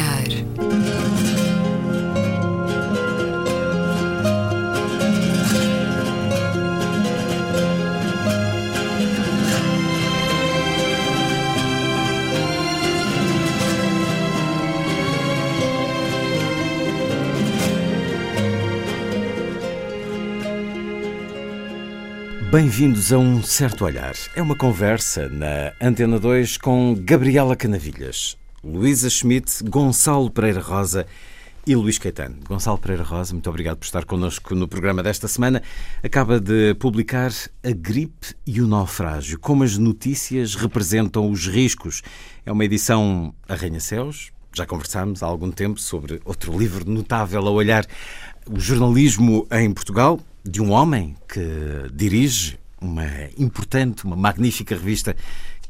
olhar. Bem-vindos a um certo olhar. É uma conversa na Antena 2 com Gabriela Canavilhas, Luísa Schmidt, Gonçalo Pereira Rosa e Luís Caetano. Gonçalo Pereira Rosa, muito obrigado por estar connosco no programa desta semana. Acaba de publicar A Gripe e o Naufrágio, como as notícias representam os riscos. É uma edição arranha-céus. Já conversámos há algum tempo sobre outro livro notável a olhar o jornalismo em Portugal, de um homem que dirige uma importante, uma magnífica revista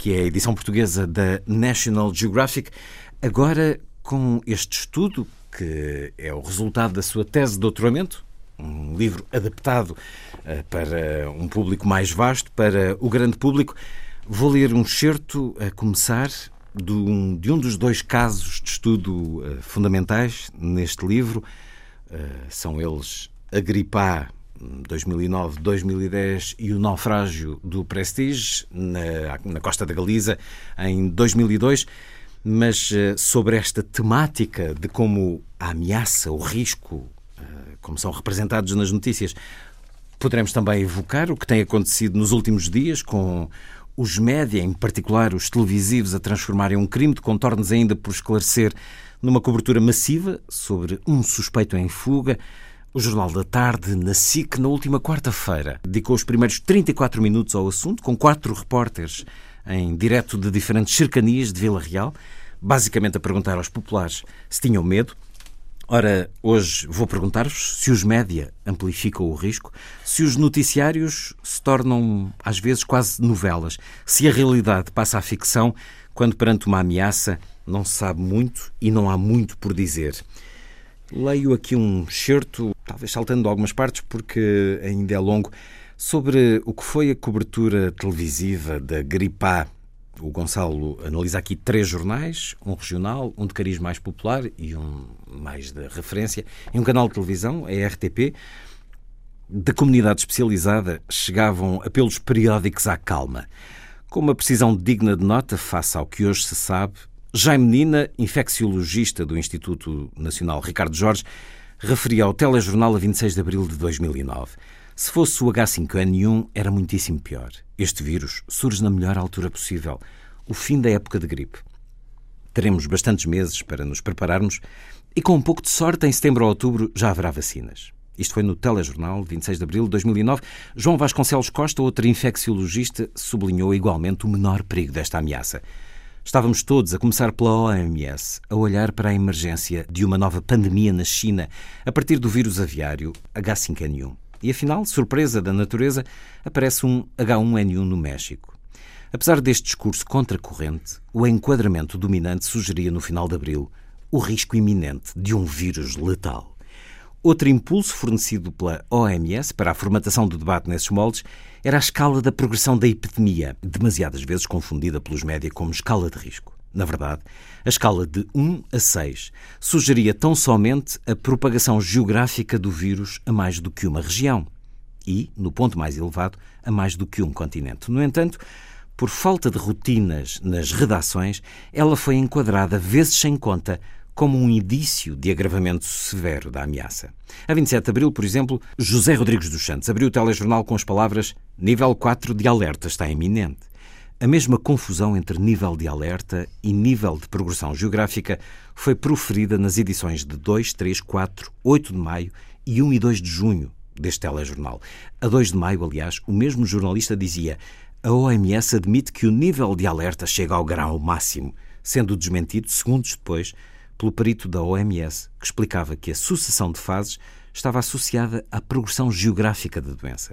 que é a edição portuguesa da National Geographic, agora com este estudo que é o resultado da sua tese de doutoramento, um livro adaptado uh, para um público mais vasto, para o grande público. Vou ler um excerto a começar de um, de um dos dois casos de estudo uh, fundamentais neste livro. Uh, são eles Agripá 2009, 2010 e o naufrágio do Prestige na, na costa da Galiza em 2002. Mas uh, sobre esta temática de como a ameaça, o risco, uh, como são representados nas notícias, poderemos também evocar o que tem acontecido nos últimos dias com os média, em particular os televisivos, a transformarem um crime de contornos ainda por esclarecer numa cobertura massiva sobre um suspeito em fuga. O Jornal da Tarde, na SIC, na última quarta-feira, dedicou os primeiros 34 minutos ao assunto, com quatro repórteres em direto de diferentes cercanias de Vila Real, basicamente a perguntar aos populares se tinham medo. Ora, hoje vou perguntar-vos se os média amplificam o risco, se os noticiários se tornam, às vezes, quase novelas, se a realidade passa à ficção quando, perante uma ameaça, não se sabe muito e não há muito por dizer. Leio aqui um excerto, talvez saltando algumas partes porque ainda é longo, sobre o que foi a cobertura televisiva da Gripá. O Gonçalo analisa aqui três jornais, um regional, um de cariz mais popular e um mais de referência, e um canal de televisão, a RTP. Da comunidade especializada chegavam apelos periódicos à calma. Com uma precisão digna de nota face ao que hoje se sabe, Jaime Nina, infecciologista do Instituto Nacional Ricardo Jorge, referia ao telejornal a 26 de abril de 2009. Se fosse o H5N1, era muitíssimo pior. Este vírus surge na melhor altura possível, o fim da época de gripe. Teremos bastantes meses para nos prepararmos e, com um pouco de sorte, em setembro ou outubro já haverá vacinas. Isto foi no telejornal, 26 de abril de 2009. João Vasconcelos Costa, outro infecciologista, sublinhou igualmente o menor perigo desta ameaça. Estávamos todos, a começar pela OMS, a olhar para a emergência de uma nova pandemia na China a partir do vírus aviário H5N1. E afinal, surpresa da natureza, aparece um H1N1 no México. Apesar deste discurso contracorrente, o enquadramento dominante sugeria no final de abril o risco iminente de um vírus letal. Outro impulso fornecido pela OMS para a formatação do debate nesses moldes era a escala da progressão da epidemia, demasiadas vezes confundida pelos média como escala de risco. Na verdade, a escala de 1 a 6 sugeria tão somente a propagação geográfica do vírus a mais do que uma região e, no ponto mais elevado, a mais do que um continente. No entanto, por falta de rotinas nas redações, ela foi enquadrada vezes sem conta como um indício de agravamento severo da ameaça. A 27 de abril, por exemplo, José Rodrigues dos Santos abriu o telejornal com as palavras Nível 4 de alerta está iminente. A mesma confusão entre nível de alerta e nível de progressão geográfica foi proferida nas edições de 2, 3, 4, 8 de maio e 1 e 2 de junho deste telejornal. A 2 de maio, aliás, o mesmo jornalista dizia a OMS admite que o nível de alerta chega ao grau máximo, sendo desmentido segundos depois pelo perito da OMS, que explicava que a sucessão de fases estava associada à progressão geográfica da doença.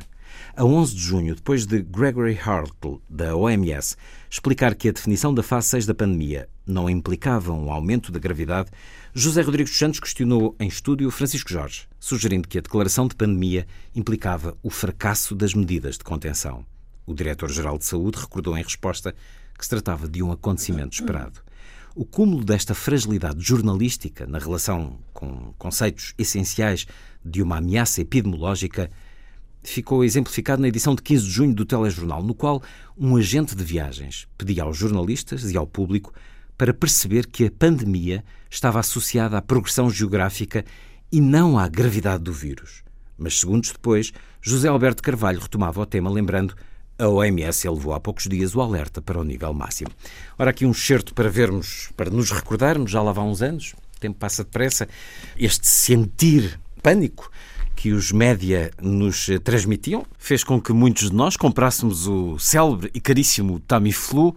A 11 de junho, depois de Gregory Hartle, da OMS, explicar que a definição da fase 6 da pandemia não implicava um aumento da gravidade, José Rodrigues dos Santos questionou em estúdio Francisco Jorge, sugerindo que a declaração de pandemia implicava o fracasso das medidas de contenção. O diretor-geral de saúde recordou em resposta que se tratava de um acontecimento esperado. O cúmulo desta fragilidade jornalística na relação com conceitos essenciais de uma ameaça epidemiológica ficou exemplificado na edição de 15 de junho do Telejornal, no qual um agente de viagens pedia aos jornalistas e ao público para perceber que a pandemia estava associada à progressão geográfica e não à gravidade do vírus. Mas segundos depois, José Alberto Carvalho retomava o tema, lembrando a OMS elevou há poucos dias o alerta para o nível máximo. Ora, aqui um excerto para vermos, para nos recordarmos, já lá vão uns anos, o tempo passa depressa, este sentir pânico que os média nos transmitiam fez com que muitos de nós comprássemos o célebre e caríssimo Tamiflu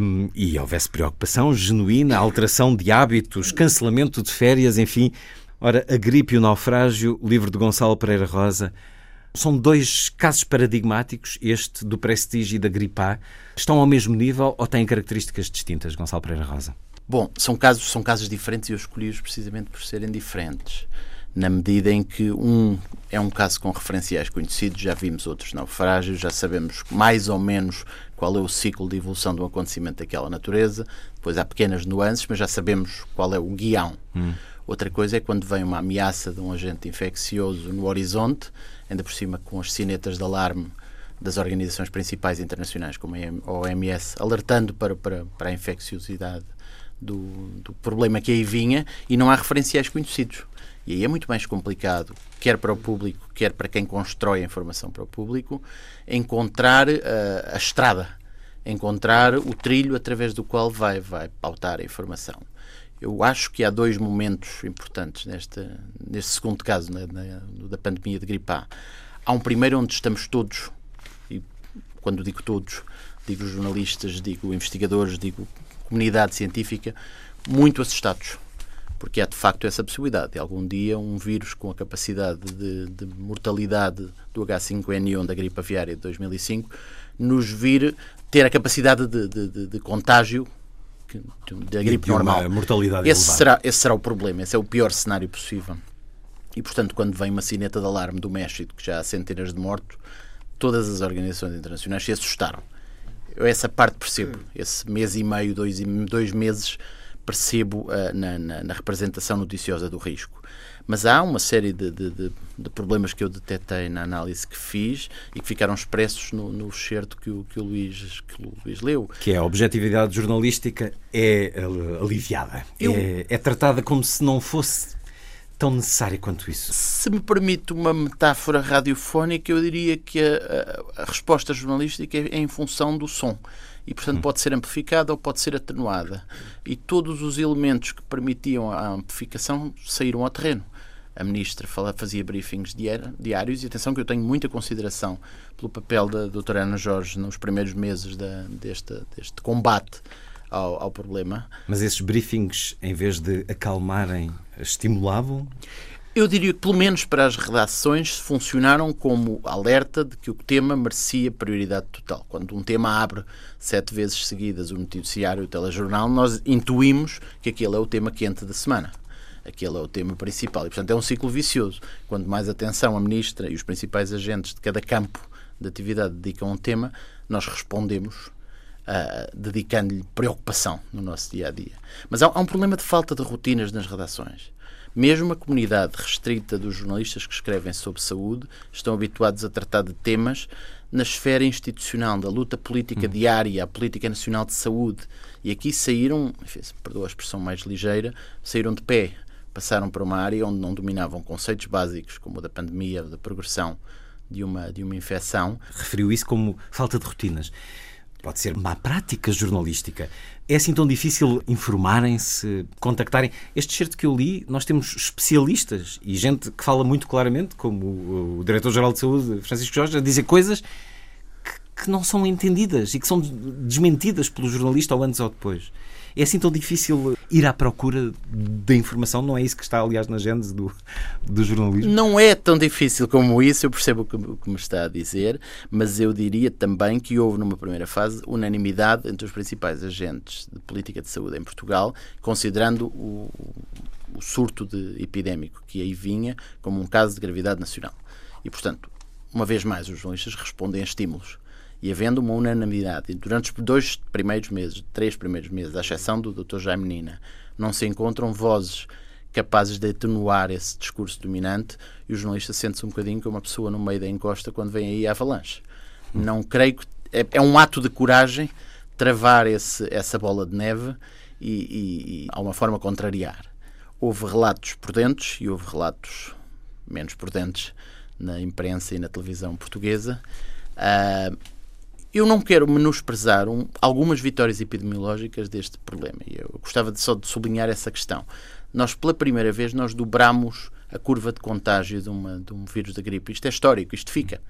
um, e houvesse preocupação genuína, alteração de hábitos, cancelamento de férias, enfim. Ora, a gripe e o naufrágio, livro de Gonçalo Pereira Rosa, são dois casos paradigmáticos, este do Prestige e da gripe A. Estão ao mesmo nível ou têm características distintas, Gonçalo Pereira Rosa? Bom, são casos, são casos diferentes e eu escolhi-os precisamente por serem diferentes na medida em que um é um caso com referenciais conhecidos, já vimos outros naufrágios, já sabemos mais ou menos qual é o ciclo de evolução de um acontecimento daquela natureza, depois há pequenas nuances, mas já sabemos qual é o guião. Hum. Outra coisa é quando vem uma ameaça de um agente infeccioso no horizonte, ainda por cima com as sinetas de alarme das organizações principais internacionais, como a OMS, alertando para, para, para a infecciosidade do, do problema que aí vinha, e não há referenciais conhecidos. E aí é muito mais complicado, quer para o público, quer para quem constrói a informação para o público, encontrar uh, a estrada, encontrar o trilho através do qual vai, vai pautar a informação. Eu acho que há dois momentos importantes neste, neste segundo caso, na, na, da pandemia de gripe A. Há um primeiro onde estamos todos, e quando digo todos, digo jornalistas, digo investigadores, digo comunidade científica, muito assustados porque há de facto essa possibilidade de algum dia um vírus com a capacidade de, de mortalidade do H5N1 da gripe aviária de 2005 nos vir ter a capacidade de, de, de contágio da gripe normal. mortalidade esse será, esse será o problema, esse é o pior cenário possível. E, portanto, quando vem uma sineta de alarme do México, que já há centenas de mortos, todas as organizações internacionais se assustaram. Eu essa parte percebo. Esse mês e meio, dois, dois meses, percebo uh, na, na, na, representação noticiosa do risco. Mas há uma série de, de, de, de, problemas que eu detetei na análise que fiz e que ficaram expressos no, no excerto que o, que, o Luís, que o Luís leu. Que é a objetividade jornalística é aliviada. Eu... É, é tratada como se não fosse tão necessária quanto isso? Se me permite uma metáfora radiofónica, eu diria que a, a, a resposta jornalística é em função do som e, portanto, pode ser amplificada ou pode ser atenuada. E todos os elementos que permitiam a amplificação saíram ao terreno. A ministra fazia briefings diários e atenção que eu tenho muita consideração pelo papel da doutora Ana Jorge nos primeiros meses da, deste, deste combate ao, ao, problema. Mas esses briefings, em vez de acalmarem, estimulavam? Eu diria que, pelo menos para as redações, funcionaram como alerta de que o tema merecia prioridade total. Quando um tema abre sete vezes seguidas o noticiário e o telejornal, nós intuímos que aquele é o tema quente da semana. Aquele é o tema principal. E, portanto, é um ciclo vicioso. Quanto mais atenção a ministra e os principais agentes de cada campo de atividade dedicam a um tema, nós respondemos uh, dedicando-lhe preocupação no nosso dia a dia. Mas há, há um problema de falta de rotinas nas redações. Mesmo a comunidade restrita dos jornalistas que escrevem sobre saúde estão habituados a tratar de temas na esfera institucional, da luta política hum. diária, a política nacional de saúde. E aqui saíram, enfim, perdoa a expressão mais ligeira, saíram de pé. Passaram para uma área onde não dominavam conceitos básicos, como o da pandemia, da progressão de uma, de uma infecção. Referiu isso como falta de rotinas. Pode ser má prática jornalística. É assim tão difícil informarem-se, contactarem? Este certo que eu li, nós temos especialistas e gente que fala muito claramente, como o Diretor-Geral de Saúde, Francisco Jorge, a dizer coisas que, que não são entendidas e que são desmentidas pelo jornalista ou antes ou depois. É assim tão difícil ir à procura da informação? Não é isso que está, aliás, na gênese do, do jornalismo? Não é tão difícil como isso, eu percebo o que, o que me está a dizer, mas eu diria também que houve, numa primeira fase, unanimidade entre os principais agentes de política de saúde em Portugal, considerando o, o surto de epidémico que aí vinha como um caso de gravidade nacional. E, portanto, uma vez mais, os jornalistas respondem a estímulos e havendo uma unanimidade, durante os dois primeiros meses, três primeiros meses, à exceção do Dr. Jaime Menina, não se encontram vozes capazes de atenuar esse discurso dominante e o jornalista sente-se um bocadinho como uma pessoa no meio da encosta quando vem aí a avalanche. Não creio que. É, é um ato de coragem travar esse, essa bola de neve e, e, e a uma forma contrariar. Houve relatos prudentes e houve relatos menos prudentes na imprensa e na televisão portuguesa. Uh, eu não quero menosprezar um, algumas vitórias epidemiológicas deste problema. Eu gostava de, só de sublinhar essa questão. Nós, pela primeira vez, nós dobramos a curva de contágio de, uma, de um vírus da gripe. Isto é histórico, isto fica.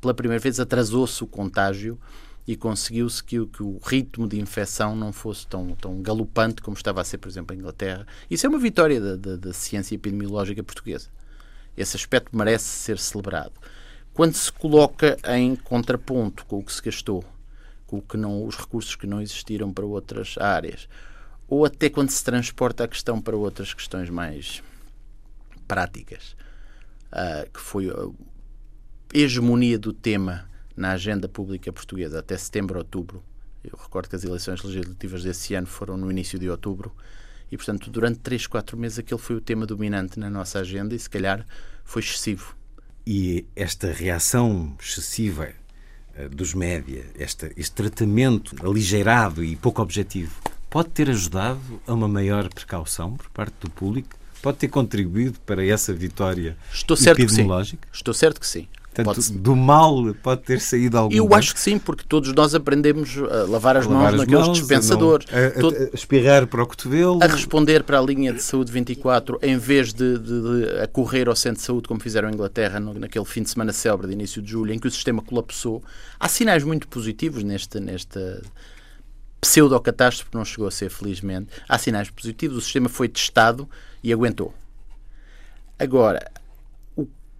Pela primeira vez atrasou-se o contágio e conseguiu-se que, que, o ritmo de infecção não fosse tão, tão galopante como estava a ser, por exemplo, em Inglaterra. Isso é uma vitória da, da, da ciência epidemiológica portuguesa. Esse aspecto merece ser celebrado. Quando se coloca em contraponto com o que se gastou, com o que não, os recursos que não existiram para outras áreas, ou até quando se transporta a questão para outras questões mais práticas, uh, que foi a hegemonia do tema na agenda pública portuguesa até setembro, outubro. Eu recordo que as eleições legislativas desse ano foram no início de outubro e, portanto, durante 3, 4 meses aquele foi o tema dominante na nossa agenda e, se calhar, foi excessivo. E esta reação excessiva uh, dos média, este, este tratamento aligeirado e pouco objetivo, pode ter ajudado a uma maior precaução por parte do público? Pode ter contribuído para essa vitória Estou certo epidemiológica? Que sim. Estou certo que sim. Portanto, pode do mal pode ter saído algum Eu bem? acho que sim, porque todos nós aprendemos a lavar as a lavar mãos as naqueles mãos, dispensadores. A, a, Todo... a, espirrar para o cotovelo. A responder para a linha de saúde 24, em vez de, de, de a correr ao centro de saúde, como fizeram em Inglaterra no, naquele fim de semana célebre de início de julho, em que o sistema colapsou. Há sinais muito positivos neste, nesta pseudo-catástrofe, não chegou a ser, felizmente. Há sinais positivos. O sistema foi testado e aguentou. Agora,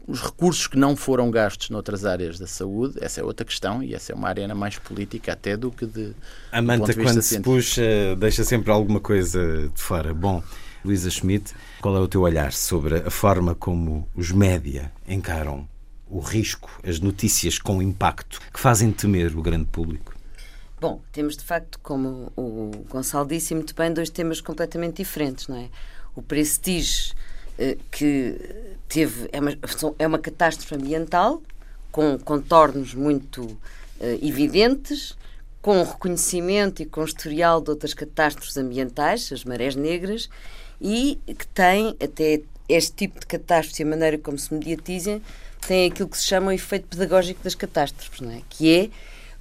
os recursos que não foram gastos noutras áreas da saúde, essa é outra questão e essa é uma arena mais política até do que de. A manta, quando se puxa, deixa sempre alguma coisa de fora. Bom, Luísa Schmidt, qual é o teu olhar sobre a forma como os média encaram o risco, as notícias com impacto que fazem temer o grande público? Bom, temos de facto, como o Gonçalo disse muito bem, dois temas completamente diferentes, não é? O prestige eh, que teve é uma, é uma catástrofe ambiental com contornos muito uh, evidentes, com reconhecimento e com historial de outras catástrofes ambientais, as marés negras, e que tem até este tipo de catástrofe, a maneira como se mediatizam, tem aquilo que se chama o efeito pedagógico das catástrofes, não é? que é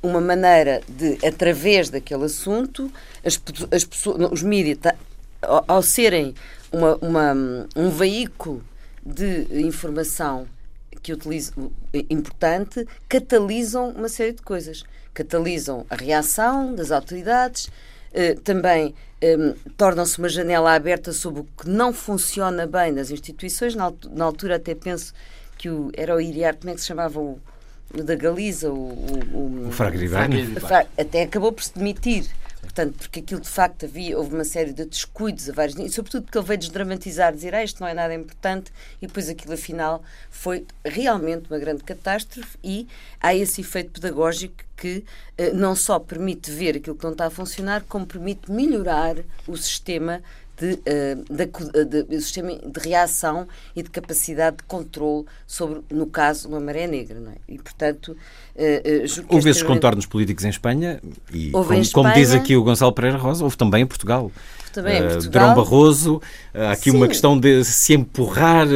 uma maneira de, através daquele assunto, as, as pessoas, os mídias, ao serem uma, uma, um veículo de informação que utilizo, importante, catalisam uma série de coisas. Catalisam a reação das autoridades, eh, também eh, tornam-se uma janela aberta sobre o que não funciona bem nas instituições. Na, na altura até penso que o, era o Iriarte, como é que se chamava o, o da Galiza? O, o, o, o Até acabou por se demitir Portanto, porque aquilo de facto havia, houve uma série de descuidos a vários níveis, sobretudo porque ele veio desdramatizar, dizer ah, isto não é nada importante, e depois aquilo afinal foi realmente uma grande catástrofe e há esse efeito pedagógico que eh, não só permite ver aquilo que não está a funcionar, como permite melhorar o sistema de, uh, de, de, sistema de reação e de capacidade de controle sobre, no caso, uma maré negra. Não é? E, portanto, uh, houve esses contornos políticos em Espanha e, como, Espanha, como, diz aqui o Gonçalo Pereira Rosa, houve também em Portugal. Também em Portugal. Drão Barroso, há aqui Sim. uma questão de se empurrar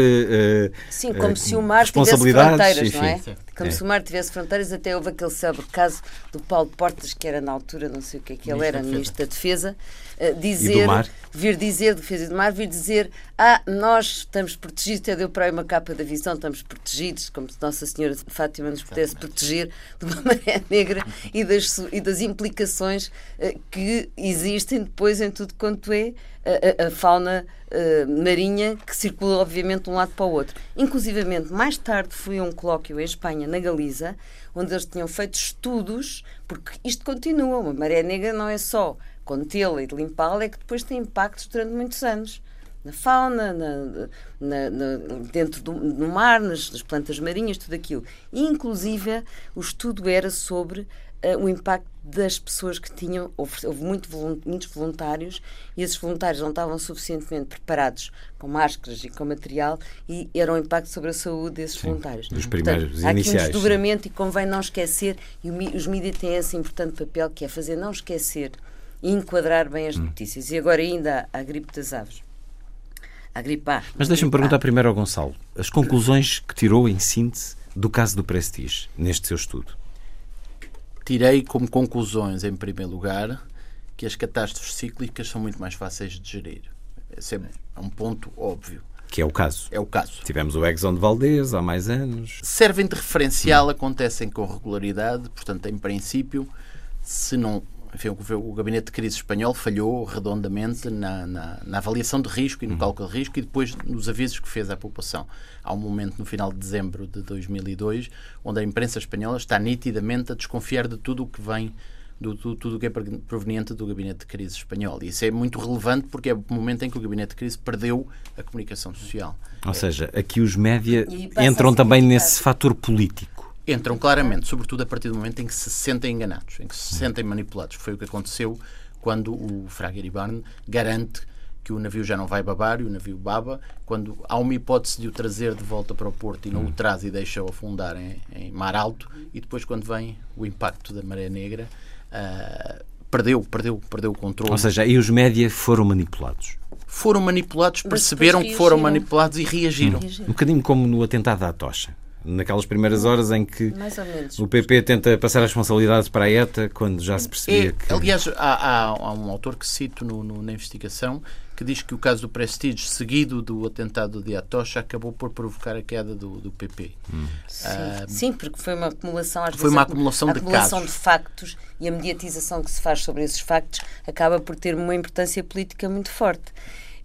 Sim, como se o mar tivesse fronteiras, enfim. não é? Como é. se o mar tivesse fronteiras, até houve aquele célebre caso do Paulo Portas, que era na altura, não sei o que é que ele era, Ministro da Defesa, uh, dizer, vir dizer, Defesa do Mar, vir dizer, ah, nós estamos protegidos, até deu para aí uma capa da visão, estamos protegidos, como se Nossa Senhora de Fátima nos pudesse proteger de uma maré negra e das, e das implicações uh, que existem depois em tudo quanto é a, a, fauna uh, marinha que circula, obviamente, de um lado para o outro. Inclusivamente, mais tarde fui a um colóquio em Espanha, na Galiza, onde eles tinham feito estudos, porque isto continua. Uma maré negra não é só contê-la e limpá-la, é que depois tem impactos durante muitos anos na fauna, na, na, na, dentro do no mar, nas, nas, plantas marinhas, tudo aquilo. E, inclusive, o estudo era sobre uh, o impacto das pessoas que tinham. Houve, houve muito, muitos voluntários e esses voluntários não estavam suficientemente preparados com máscaras e com material e era um impacto sobre a saúde desses Sim, voluntários. Dos primeiros Portanto, há iniciais. Aqui um desdobramento e convém não esquecer, e os mídias têm esse importante papel que é fazer não esquecer e enquadrar bem as hum. notícias. E agora ainda a gripe das aves. A gripe A. Mas deixa-me perguntar primeiro ao Gonçalo. As conclusões que tirou em síntese do caso do Prestige, neste seu estudo? Tirei como conclusões, em primeiro lugar, que as catástrofes cíclicas são muito mais fáceis de gerir. Esse é um ponto óbvio. Que é o caso. É o caso. Tivemos o Exxon de Valdez há mais anos. Servem de referencial, hum. acontecem com regularidade, portanto, em princípio, se não enfim, o gabinete de crise espanhol falhou redondamente na, na, na avaliação de risco e no uhum. cálculo de risco e depois nos avisos que fez à população. Há um momento no final de dezembro de 2002 onde a imprensa espanhola está nitidamente a desconfiar de tudo o que vem do, do, tudo o que é proveniente do gabinete de crise espanhol. E isso é muito relevante porque é o momento em que o gabinete de crise perdeu a comunicação social. Ou é. seja, aqui os média entram também nesse fator político entram claramente, sobretudo a partir do momento em que se sentem enganados, em que se sentem manipulados. Foi o que aconteceu quando o Fraga Iribarne garante que o navio já não vai babar e o navio baba, quando há uma hipótese de o trazer de volta para o porto e não o traz e deixa-o afundar em, em, mar alto, e depois quando vem o impacto da maré negra, uh, perdeu, perdeu, perdeu o controle. Ou seja, e os média foram manipulados? Foram manipulados, perceberam que foram manipulados e reagiram. Hum. Um bocadinho como no atentado à tocha naquelas primeiras horas em que o PP tenta passar a responsabilidade para a ETA, quando já se percebia é, que. Aliás, há, há, há, um autor que cito no, no, na investigação que diz que o caso do Prestige, seguido do atentado de Atocha, acabou por provocar a queda do, do PP. Hum. Sim. Ah, Sim, porque foi uma acumulação, às foi vezes, uma acumulação, de, acumulação de factos e a mediatização que se faz sobre esses factos acaba por ter uma importância política muito forte.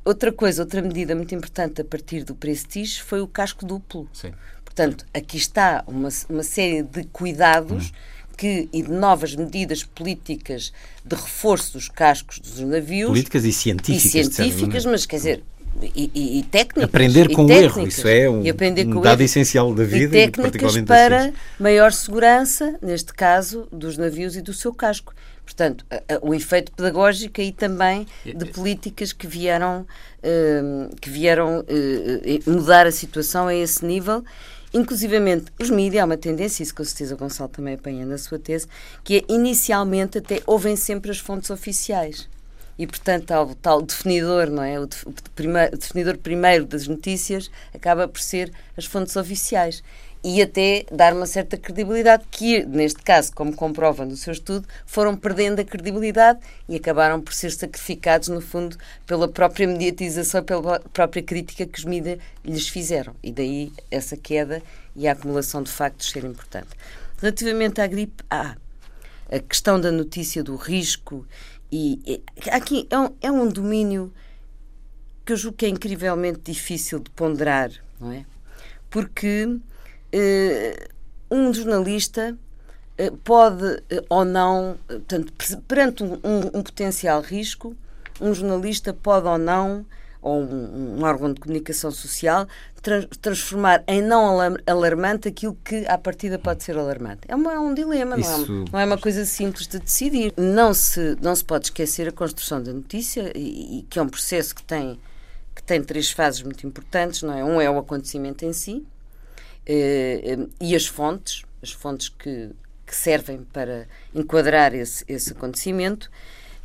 Outra coisa, outra medida muito importante a partir do Prestige foi o casco duplo. Sim. Portanto, aqui está uma, uma série de cuidados hum. que, e de novas medidas políticas de reforço dos cascos dos navios. Políticas e científicas. E científicas, mas quer dizer, e, e, e, técnicas. Aprender com o erro, isso é um, um dado erro, essencial da vida. E técnicas para maior segurança, neste caso, dos navios e do seu casco. Portanto, o efeito pedagógico e também de políticas que vieram, hum, que vieram eh, eh, mudar a situação a esse nível Inclusivamente, os mídias, há uma tendência, isso com certeza o Gonçalo também apanha na sua tese, que é inicialmente até ouvem sempre as fontes oficiais. E, portanto, tal definidor, não é? O, de, o, o definidor primeiro das notícias acaba por ser as fontes oficiais e até dar uma certa credibilidade, que neste caso, como comprova no seu estudo, foram perdendo a credibilidade e acabaram por ser sacrificados, no fundo, pela própria mediatização, pela própria crítica que os mídias lhes fizeram. E daí essa queda e a acumulação de factos ser importante. Relativamente à gripe A, a questão da notícia do risco, e, e aqui é um, é um domínio que eu julgo que é incrivelmente difícil de ponderar, não é? Porque um jornalista uh, pode uh, ou não, portanto, perante um, um, potencial risco, um jornalista pode ou não, ou um, um órgão de comunicação social, tra transformar em não alarmante aquilo que à partida pode ser alarmante. É, uma, é um dilema, não é, não é, uma coisa simples de decidir. Não se, não se pode esquecer a construção da notícia, e, e que é um processo que tem que tem três fases muito importantes, não é? Um é o acontecimento em si, eh, e as fontes, as fontes que, que servem para enquadrar esse, esse acontecimento.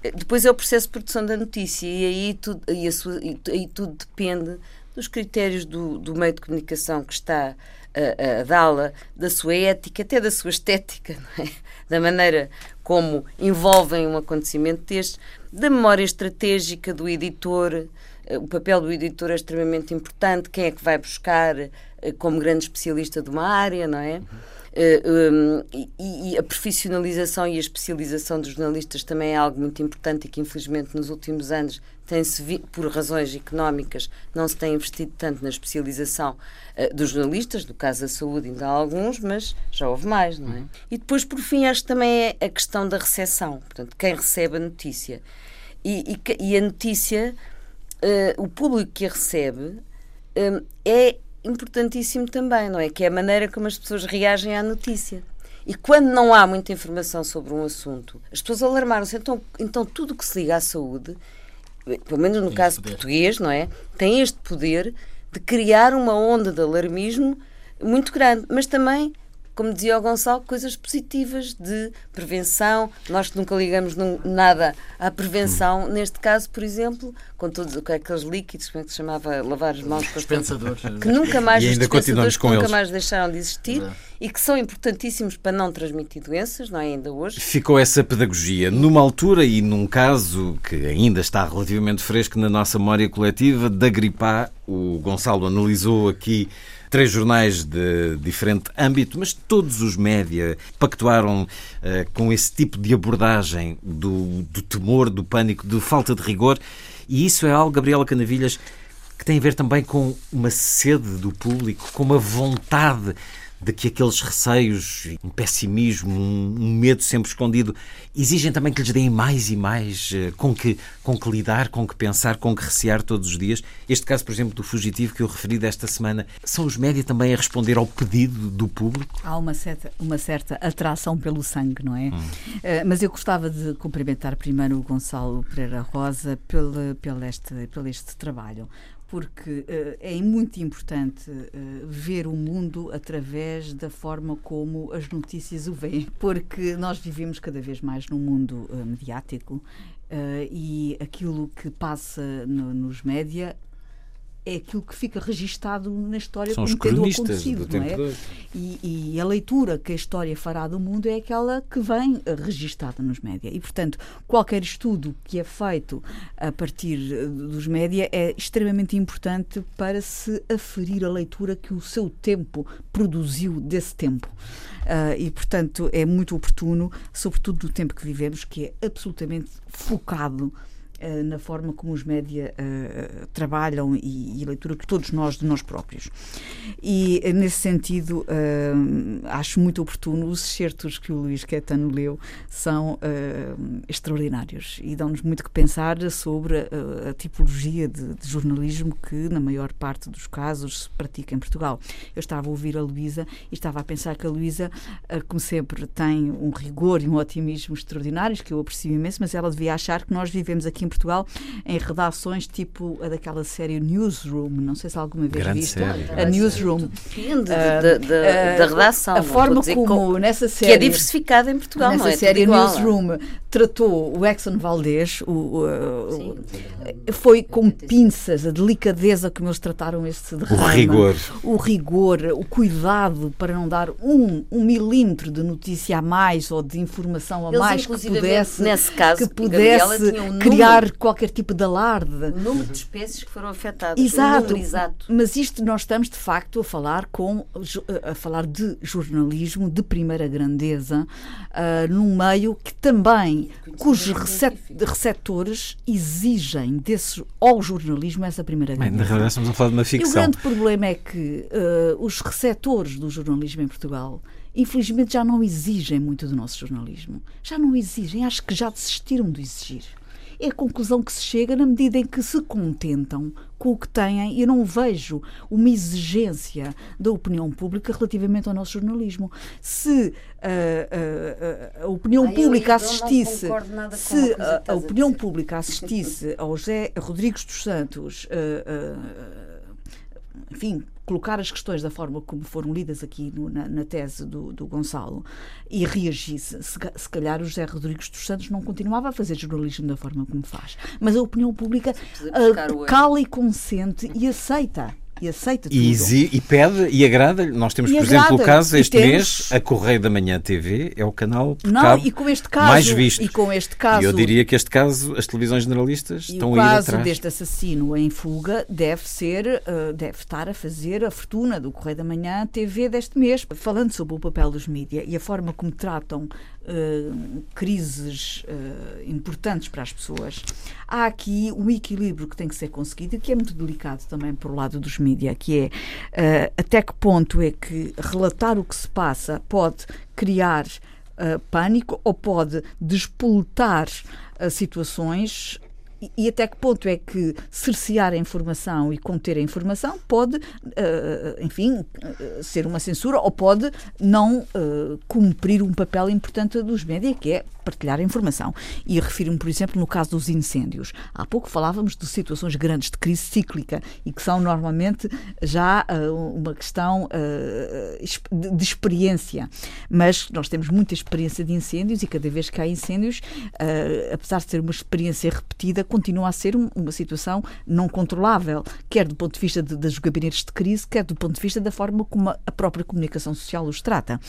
Eh, depois é o processo de produção da notícia e aí tudo, e sua, aí tudo depende dos critérios do, do meio de comunicação que está a, a dá-la, da sua ética, até da sua estética, é? da maneira como envolvem um acontecimento deste, da memória estratégica do editor, eh, o papel do editor é extremamente importante, quem é que vai buscar eh, como grande especialista de uma área, não é? Uhum. Uh, um, e, e, a profissionalização e a especialização dos jornalistas também é algo muito importante e que, infelizmente, nos últimos anos tem-se, por razões económicas, não se tem investido tanto na especialização uh, dos jornalistas, no caso da saúde ainda há alguns, mas já houve mais, não é? Uhum. E depois, por fim, acho que também é a questão da recepção, portanto, quem recebe a notícia. E, e, e a notícia, uh, o público que a recebe, é importantíssimo também, não é? Que é a maneira como as pessoas reagem à notícia. E quando não há muita informação sobre um assunto, as pessoas alarmaram-se. Então, então tudo que se liga à saúde, pelo menos no tem caso português, não é? Tem este poder de criar uma onda de alarmismo muito grande, mas também como dizia o Gonçalo, coisas positivas de prevenção. Nós que nunca ligamos nada à prevenção, hum. neste caso, por exemplo, com todos aqueles líquidos, como é que se chamava? Lavar as mãos com dispensadores. Que nunca mais, e ainda continuamos com nunca eles. mais deixaram de existir e que são importantíssimos para não transmitir doenças, não é? Ainda hoje. Ficou essa pedagogia. Numa altura e num caso que ainda está relativamente fresco na nossa memória coletiva, da gripe A, o Gonçalo analisou aqui três jornais de diferente âmbito, mas todos os média pactuaram uh, com esse tipo de abordagem do, do temor, do pânico, de falta de rigor. E isso é algo, Gabriela Canavilhas, que tem a ver também com uma sede do público, com uma vontade de que aqueles receios, um pessimismo, um medo sempre escondido, exigem também que lhes deem mais e mais eh, com que, com que lidar, com que pensar, com que recear todos os dias. Este caso, por exemplo, do fugitivo que eu referi desta semana, são os média também a responder ao pedido do público? Há uma certa, uma certa atração pelo sangue, não é? Hum. Uh, mas eu gostava de cumprimentar primeiro o Gonçalo Pereira Rosa pelo, pelo, este, pelo este trabalho porque uh, é muito importante uh, ver o mundo através da forma como as notícias o veem, porque nós vivemos cada vez mais num mundo uh, mediático e aquilo que passa no, nos média é aquilo que fica registado na história São como tendo acontecido, não é? E, e, a leitura que a história fará do mundo é aquela que vem registada nos média. E, portanto, qualquer estudo que é feito a partir eh, dos média é extremamente importante para se aferir a leitura que o seu tempo produziu desse tempo. Uh, e, portanto, é muito oportuno, sobretudo no tempo que vivemos, que é absolutamente focado eh, na forma como os média uh, trabalham e, e, leitura que todos nós de nós próprios. E nesse sentido, uh, acho muito oportuno os excertos que o Luís Quetano leu são extraordinários e dão-nos muito que pensar sobre a, a tipologia de, de, jornalismo que, na maior parte dos casos, se pratica em Portugal. Eu estava a ouvir a Luísa e estava a pensar que a Luísa, como sempre, tem um rigor e um otimismo extraordinários, que eu aprecio imenso, mas ela devia achar que nós vivemos aqui em Portugal em redações tipo a daquela série Newsroom, não sei se alguma vez Grande viste. Série. A Newsroom. Depende uh, da, da, uh, redação. A forma como, nessa série. Que é diversificada em Portugal, nessa não é? série igual, Newsroom é? tratou o Exxon Valdez, o, o, o, foi com pinças, a delicadeza como eles trataram este derrama. O rigor. O rigor, o cuidado para não dar um, um milímetro de notícia a mais ou de informação a eles, mais que pudesse, nesse caso, que pudesse um criar qualquer tipo de alarde. O número de espécies que foram afetadas. Exato. exato. Mas isto nós estamos de facto a falar com a falar de jornalismo de primeira grandeza uh, num meio que também cujos receptores exigem desse ao jornalismo essa primeira grandeza. Bem, na realidade estamos a falar de uma ficção. E o grande problema é que uh, os receptores do jornalismo em Portugal infelizmente já não exigem muito do nosso jornalismo. Já não exigem, acho que já desistiram de exigir é a conclusão que se chega na medida em que se contentam com o que têm. Eu não vejo uma exigência da opinião pública relativamente ao nosso jornalismo. Se uh, uh, a opinião ah, pública assistisse, se a, a, opinião pública assistisse ao José Rodrigues dos Santos, uh, enfim, colocar as questões da forma como foram lidas aqui no, na, na, tese do, do, Gonçalo e reagisse, se, se, calhar o José Rodrigues dos Santos não continuava a fazer jornalismo da forma como faz. Mas a opinião pública uh, cala e consente e aceita e aceita tudo. E, e pede e agrada. Nós temos, e por exemplo, o caso este temos... mês, a Correio da Manhã TV é o canal Não, e com este caso, mais visto. E com este caso, e eu diria que este caso, as televisões generalistas estão a ir atrás. O caso deste assassino em fuga deve ser, uh, deve estar a fazer a fortuna do Correio da Manhã TV deste mês, falando sobre o papel dos mídias e a forma como tratam Uh, crises uh, importantes para as pessoas, há aqui um equilíbrio que tem que ser conseguido e que é muito delicado também por lado dos mídia, que é uh, até que ponto é que relatar o que se passa pode criar pânico ou pode despoletar situações e, até que ponto é que cercear a informação e conter a informação pode, uh, enfim, uh, ser uma censura ou pode não uh, cumprir um papel importante dos média, que é partilhar informação. E refiro-me, por exemplo, no caso dos incêndios. Há pouco falávamos de situações grandes de crise cíclica e que são normalmente já uma questão de experiência. Mas nós temos muita experiência de incêndios e cada vez que há incêndios, apesar de ser uma experiência repetida, continua a ser um, uma situação não controlável, quer do ponto de vista de, dos gabinetes de crise, quer do ponto de vista da forma como a própria comunicação social os trata.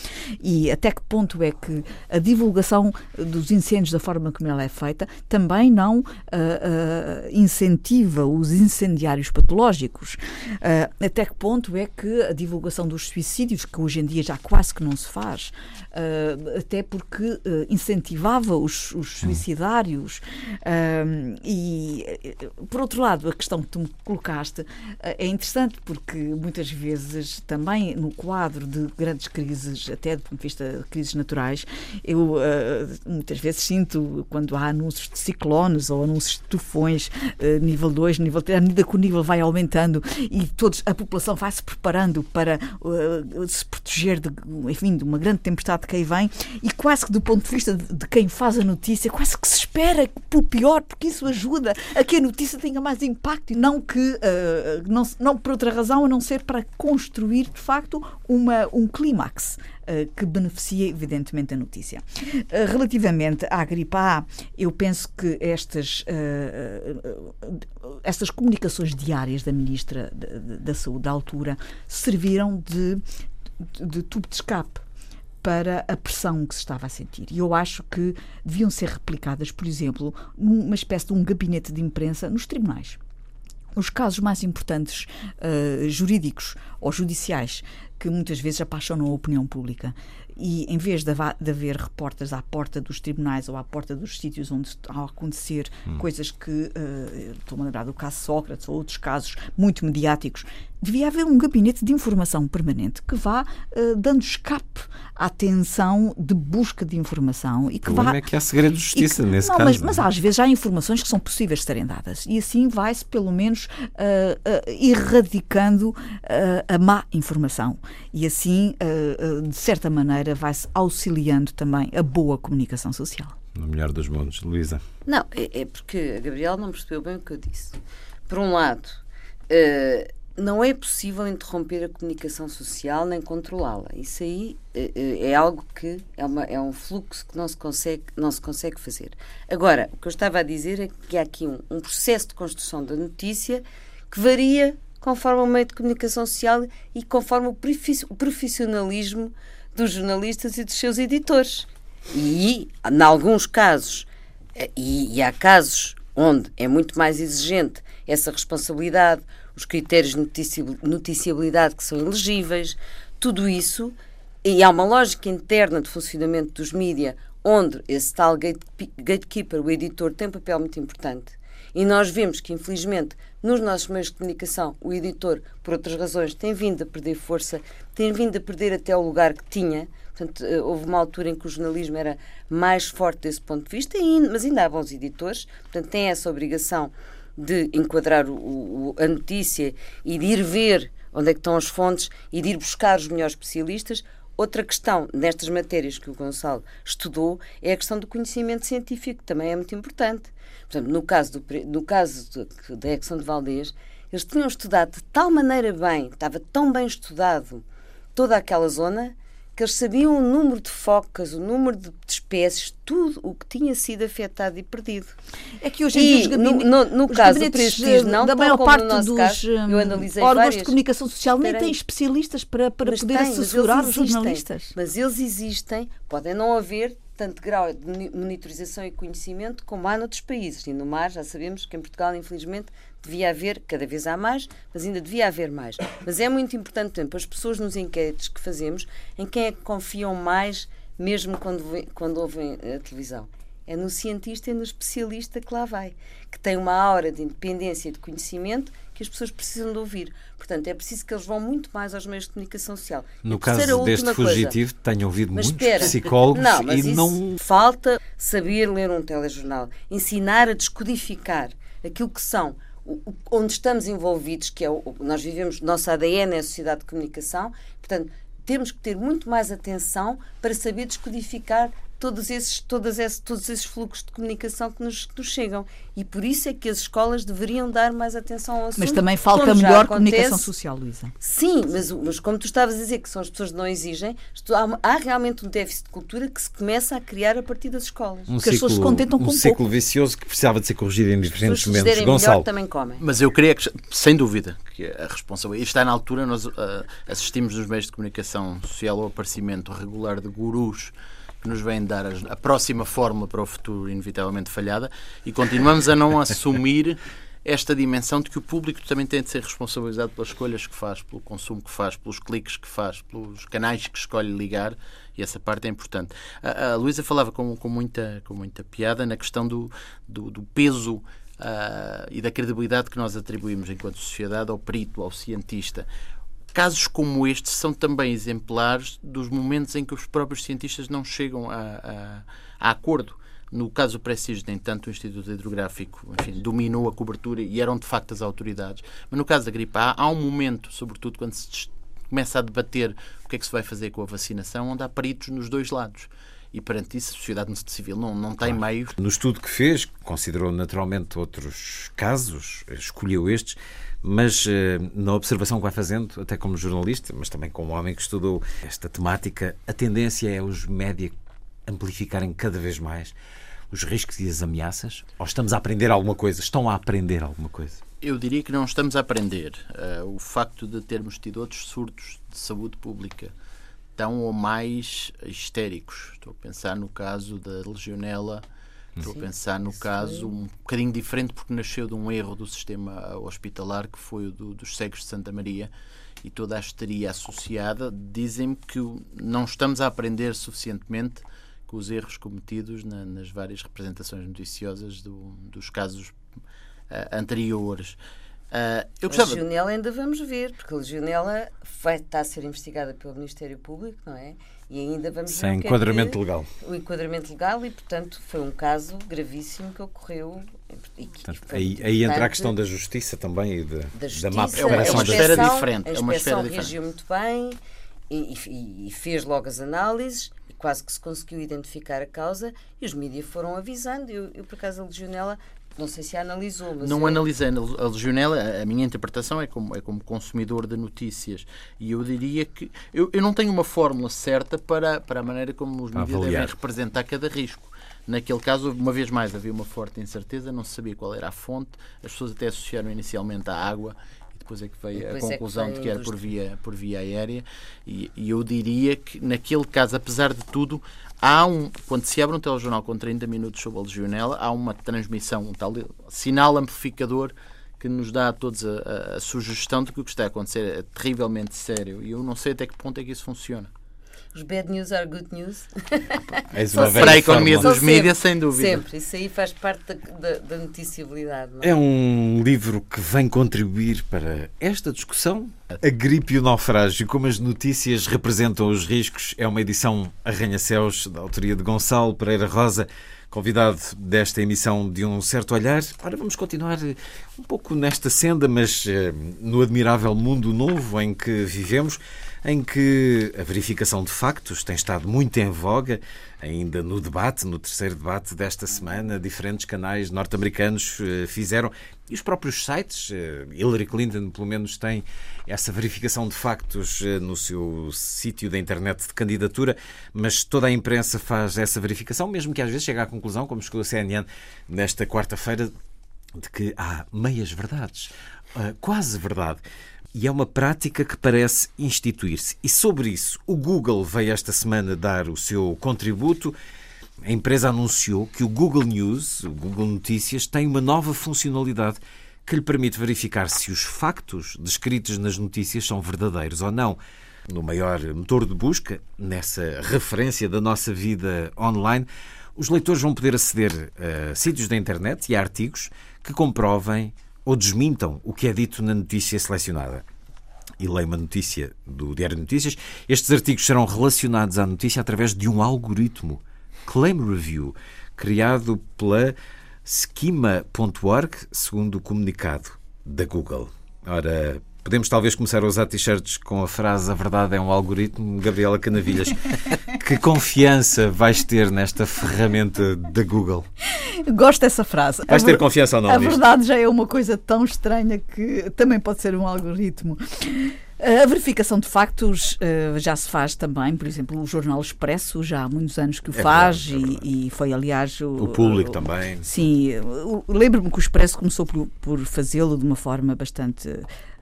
E até que ponto é que a divulgação dos incêndios da forma como ela é feita também não uh, uh, incentiva os incendiários patológicos? Uh, até que ponto é que a divulgação dos suicídios, que hoje em dia já quase que não se faz, até porque incentivava os, os suicidários e, por outro lado, a questão que tu me colocaste é interessante porque muitas vezes também no quadro de grandes crises, até do ponto de vista de crises naturais, eu muitas vezes sinto quando há anúncios de ciclones ou anúncios de tufões, uh, nível 2, nível 3, à medida que o nível vai aumentando e todos, a população vai se preparando para uh, se proteger de, enfim, de uma grande tempestade que aí vem e quase que do ponto de vista de, de quem faz a notícia, quase que se espera pelo pior, porque isso ajuda a que a notícia tenha mais impacto e não que uh, não, não por outra razão a não ser para construir de facto uma, um clímax que beneficia evidentemente a notícia. Uh, relativamente à gripe A, eu penso que estas, estas comunicações diárias da Ministra da Saúde da altura serviram de, de, de tubo de escape para a pressão que se estava a sentir. E eu acho que deviam ser replicadas, por exemplo, numa espécie de um gabinete de imprensa nos tribunais. Os casos mais importantes uh, jurídicos ou judiciais que muitas vezes apaixonam a opinião pública e em vez de, de haver repórteres à porta dos tribunais ou à porta dos sítios onde estão a acontecer hum. coisas que, uh, estou-me a lembrar do caso Sócrates ou outros casos muito mediáticos, devia haver um gabinete de informação permanente que vá uh, dando escape à tensão de busca de informação e que o vá. é que há segredo de justiça que, nesse não, caso. Mas, mas, às vezes há informações que são possíveis de serem dadas e assim vai-se pelo menos uh, uh, erradicando a má informação e assim de certa maneira vai-se auxiliando também a boa comunicação social. No melhor dos mundos, Luísa. Não, é, é porque a Gabriela não percebeu bem o que eu disse. Por um lado, uh, não é possível interromper a comunicação social nem controlá-la. Isso aí é, é, algo que é, uma, é um fluxo que não se, consegue, não se consegue fazer. Agora, o que eu estava a dizer é que há aqui um, um processo de construção da notícia que varia conforme o meio de comunicação social e conforme o profissionalismo dos jornalistas e dos seus editores. E, em alguns casos, eh, e, e há casos onde é muito mais exigente essa responsabilidade, os critérios de noticiabilidade que são elegíveis, tudo isso, e há uma lógica interna de funcionamento dos mídias onde esse tal gatekeeper, o editor, tem um papel muito importante. E nós vemos que, infelizmente, nos nossos meios de comunicação, o editor, por outras razões, tem vindo a perder força, tem vindo a perder até o lugar que tinha. Portanto, eh, houve uma altura em que o jornalismo era mais forte desse ponto de vista, mas ainda há bons editores, portanto, têm essa obrigação de enquadrar o, o, a notícia e de ir ver onde é que estão as fontes e de ir buscar os melhores especialistas. Outra questão nestas matérias que o Gonçalo estudou é a questão do conhecimento científico, que também é muito importante. Portanto, no caso, do, no caso da Exxon de Valdez, eles tinham estudado de tal maneira bem, estava tão bem estudado toda aquela zona, que eles sabiam o número de focas, o número de, espécies, tudo o que tinha sido afetado e perdido. É que hoje em dia os gabinetes, no, no, no caso do prestígio, não, da maior parte dos caso, hum, órgãos várias. de comunicação social nem têm especialistas para, para poder tem, assessorar os jornalistas. Mas eles existem, podem não haver tanto grau de monitorização e conhecimento como há noutros países. E no mar, já sabemos que em Portugal, infelizmente, devia haver, cada vez há mais, mas ainda devia haver mais. Mas é muito importante, por exemplo, as pessoas nos inquéritos que fazemos, em quem é que confiam mais, mesmo quando, quando ouvem a televisão. é no cientista e no especialista que lá vai, que tem uma aura de independência e de conhecimento que as pessoas precisam de ouvir. Portanto, é preciso que eles vão muito mais aos meios de comunicação social. No caso deste fugitivo, coisa, tenho ouvido mas muitos espera, psicólogos não, mas e não. Falta saber ler um telejornal, ensinar a descodificar aquilo que são onde estamos envolvidos, que é o, nós vivemos, nosso ADN é a sociedade de comunicação, portanto, temos que ter muito mais atenção para saber descodificar todos esses, todas esses, todos esses fluxos de comunicação que nos, nos, chegam. E por isso é que as escolas deveriam dar mais atenção ao assunto. Mas também falta melhor comunicação social, Luísa. Sim, mas, mas como tu estavas a dizer que são as pessoas que não exigem, há, há, realmente um déficit de cultura que se começa a criar a partir das escolas. Um ciclo, as pessoas se contentam um com um ciclo pouco. vicioso que precisava de ser corrigido em diferentes momentos. Gonçalo. Melhor, também comem. Mas eu queria que, sem dúvida, que a responsabilidade. Está na altura, nós uh, assistimos nos meios de comunicação social ao aparecimento regular de gurus que nos vêm dar a, próxima fórmula para o futuro inevitavelmente falhada e continuamos a não assumir esta dimensão de que o público também tem de ser responsabilizado pelas escolhas que faz, pelo consumo que faz, pelos cliques que faz, pelos canais que escolhe ligar e essa parte é importante. A, a Luísa falava com, com, muita, com muita piada na questão do, do, do peso uh, e da credibilidade que nós atribuímos enquanto sociedade ao perito, ao cientista casos como este são também exemplares dos momentos em que os próprios cientistas não chegam a, a, a acordo. No caso do Prestige, nem tanto o Instituto Hidrográfico enfim, dominou a cobertura e eram de facto as autoridades. Mas no caso da gripe A, há um momento, sobretudo quando se começa a debater o que é que se vai fazer com a vacinação, onde há peritos nos dois lados. E perante isso, a sociedade civil não, não tem claro. meios. No estudo que fez, considerou naturalmente outros casos, escolheu estes mas eh, na observação que vai fazendo, até como jornalista, mas também como homem que estudou esta temática, a tendência é os média amplificarem cada vez mais os riscos e as ameaças? Ou estamos a aprender alguma coisa? Estão a aprender alguma coisa? Eu diria que não estamos a aprender. Uh, o facto de termos tido outros surtos de saúde pública tão ou mais histéricos. Estou a pensar no caso da legionela Estou a pensar no caso um bocadinho diferente porque nasceu de um erro do sistema hospitalar que foi o do, dos cegos de Santa Maria e toda a histeria associada. Dizem-me que não estamos a aprender suficientemente com os erros cometidos na, nas várias representações noticiosas do, dos casos uh, anteriores. Uh, eu gostava... A legionela ainda vamos ver, porque a legionela vai estar a ser investigada pelo Ministério Público, não é? E ainda vamos Sem. É enquadramento é legal. O enquadramento legal, e portanto foi um caso gravíssimo que ocorreu. E que, portanto, aí, aí entra a questão da justiça também e de, da, justiça, da má preparação. É uma esfera diferente. A inspeção é uma reagiu muito bem e, e, e fez logo as análises e quase que se conseguiu identificar a causa e os mídias foram avisando. Eu, eu por acaso, a legionela não sei se a analisou, mas. Não é... analisei a legionela, a minha interpretação é como, é como consumidor de notícias. E eu diria que. Eu, eu não tenho uma fórmula certa para, para a maneira como os mídias devem representar cada risco. Naquele caso, uma vez mais, havia uma forte incerteza, não se sabia qual era a fonte, as pessoas até associaram inicialmente à água depois é que veio a conclusão é que de que era por via, por via aérea. E, e, eu diria que, naquele caso, apesar de tudo, há um. Quando se abre um telejornal com 30 minutos sobre a legionela, há uma transmissão, um tal sinal amplificador que nos dá a todos a, a, a sugestão de que o que está a acontecer é terrivelmente sério. E eu não sei até que ponto é que isso funciona. Os bad news are good news. Para a economia dos mídias, sem dúvida. Sempre, isso aí faz parte da, da, da noticiabilidade. É? é? um livro que vem contribuir para esta discussão. A gripe e o naufrágio, como as notícias representam os riscos, é uma edição arranha-céus da autoria de Gonçalo Pereira Rosa convidado desta emissão de Um Certo Olhar. Ora, vamos continuar um pouco nesta senda, mas eh, no admirável mundo novo em que vivemos em que a verificação de factos tem estado muito em voga, ainda no debate, no terceiro debate desta semana, diferentes canais norte-americanos eh, fizeram, e os próprios sites, eh, Hillary Clinton, pelo menos, tem essa verificação de factos eh, no seu sítio da internet de candidatura, mas toda a imprensa faz essa verificação, mesmo que às vezes chegue à conclusão, como chegou a CNN nesta quarta-feira, de que há meias verdades, quase verdade. E é uma prática que parece instituir-se. E sobre isso, o Google veio esta semana dar o seu contributo. A empresa anunciou que o Google News, o Google Notícias, tem uma nova funcionalidade que lhe permite verificar se os factos descritos nas notícias são verdadeiros ou não. No maior motor de busca, nessa referência da nossa vida online, os leitores vão poder aceder a sítios da internet e a artigos que comprovem ou desmintam o que é dito na notícia selecionada. E leio uma notícia do Diário de Notícias. Estes artigos serão relacionados à notícia através de um algoritmo, Claim Review, criado pela Schema.org, segundo o comunicado da Google. Ora, Podemos talvez começar a usar t-shirts com a frase A verdade é um algoritmo, Gabriela Canavilhas. que confiança vais ter nesta ferramenta da Google? Gosto dessa frase. Vais ter confiança ou não? A nisto? verdade já é uma coisa tão estranha que também pode ser um algoritmo. A verificação de factos uh, já se faz também, por exemplo, o Jornal Expresso já há muitos anos que o É faz verdade, é e, verdade. e foi, aliás, o, O público o- também. Sim, lembro-me que o Expresso começou por, por fazê-lo de uma forma bastante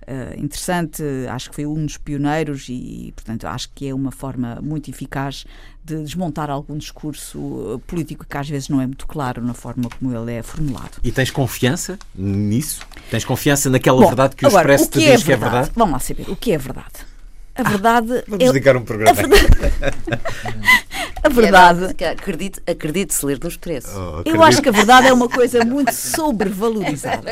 eh, interessante. Acho que foi um dos pioneiros e, portanto, acho que é uma forma muito eficaz de desmontar algum discurso eh, político que às vezes não é muito claro na forma como ele é formulado. E tens confiança nisso? Tens confiança naquela Bom, verdade que o agora, Expresso o que te é diz que é verdade? verdade? Vamos lá saber, o que é verdade? A verdade Vamos é, dedicar um programa. a verdade. Que Acredite, acredite-se ler no expresso. Oh, Eu acho que a verdade é uma coisa muito sobrevalorizada.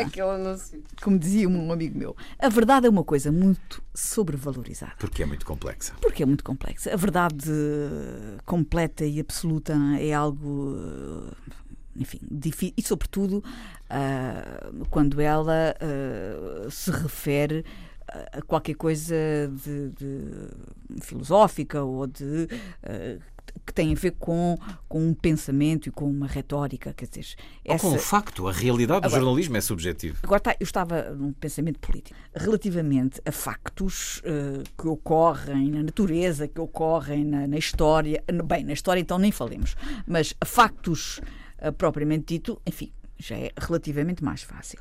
Como dizia um amigo meu, a verdade é uma coisa muito sobrevalorizada. Porque é muito complexa. Porque é muito complexa. A verdade eh, completa e absoluta é algo, eh, enfim, difícil. E, sobretudo, ah, quando ela ah, se refere a qualquer coisa de, de filosófica ou de. ah, que tem a ver com, com um pensamento e com uma retórica, quer dizer, Ou com o facto, a realidade do Agora- jornalismo é subjetivo. Agora tá, eu estava num pensamento político. Relativamente a factos eh, que ocorrem na natureza, que ocorrem na, na história, bem, na história então nem falemos, mas a factos eh, propriamente dito, enfim, já é relativamente mais fácil.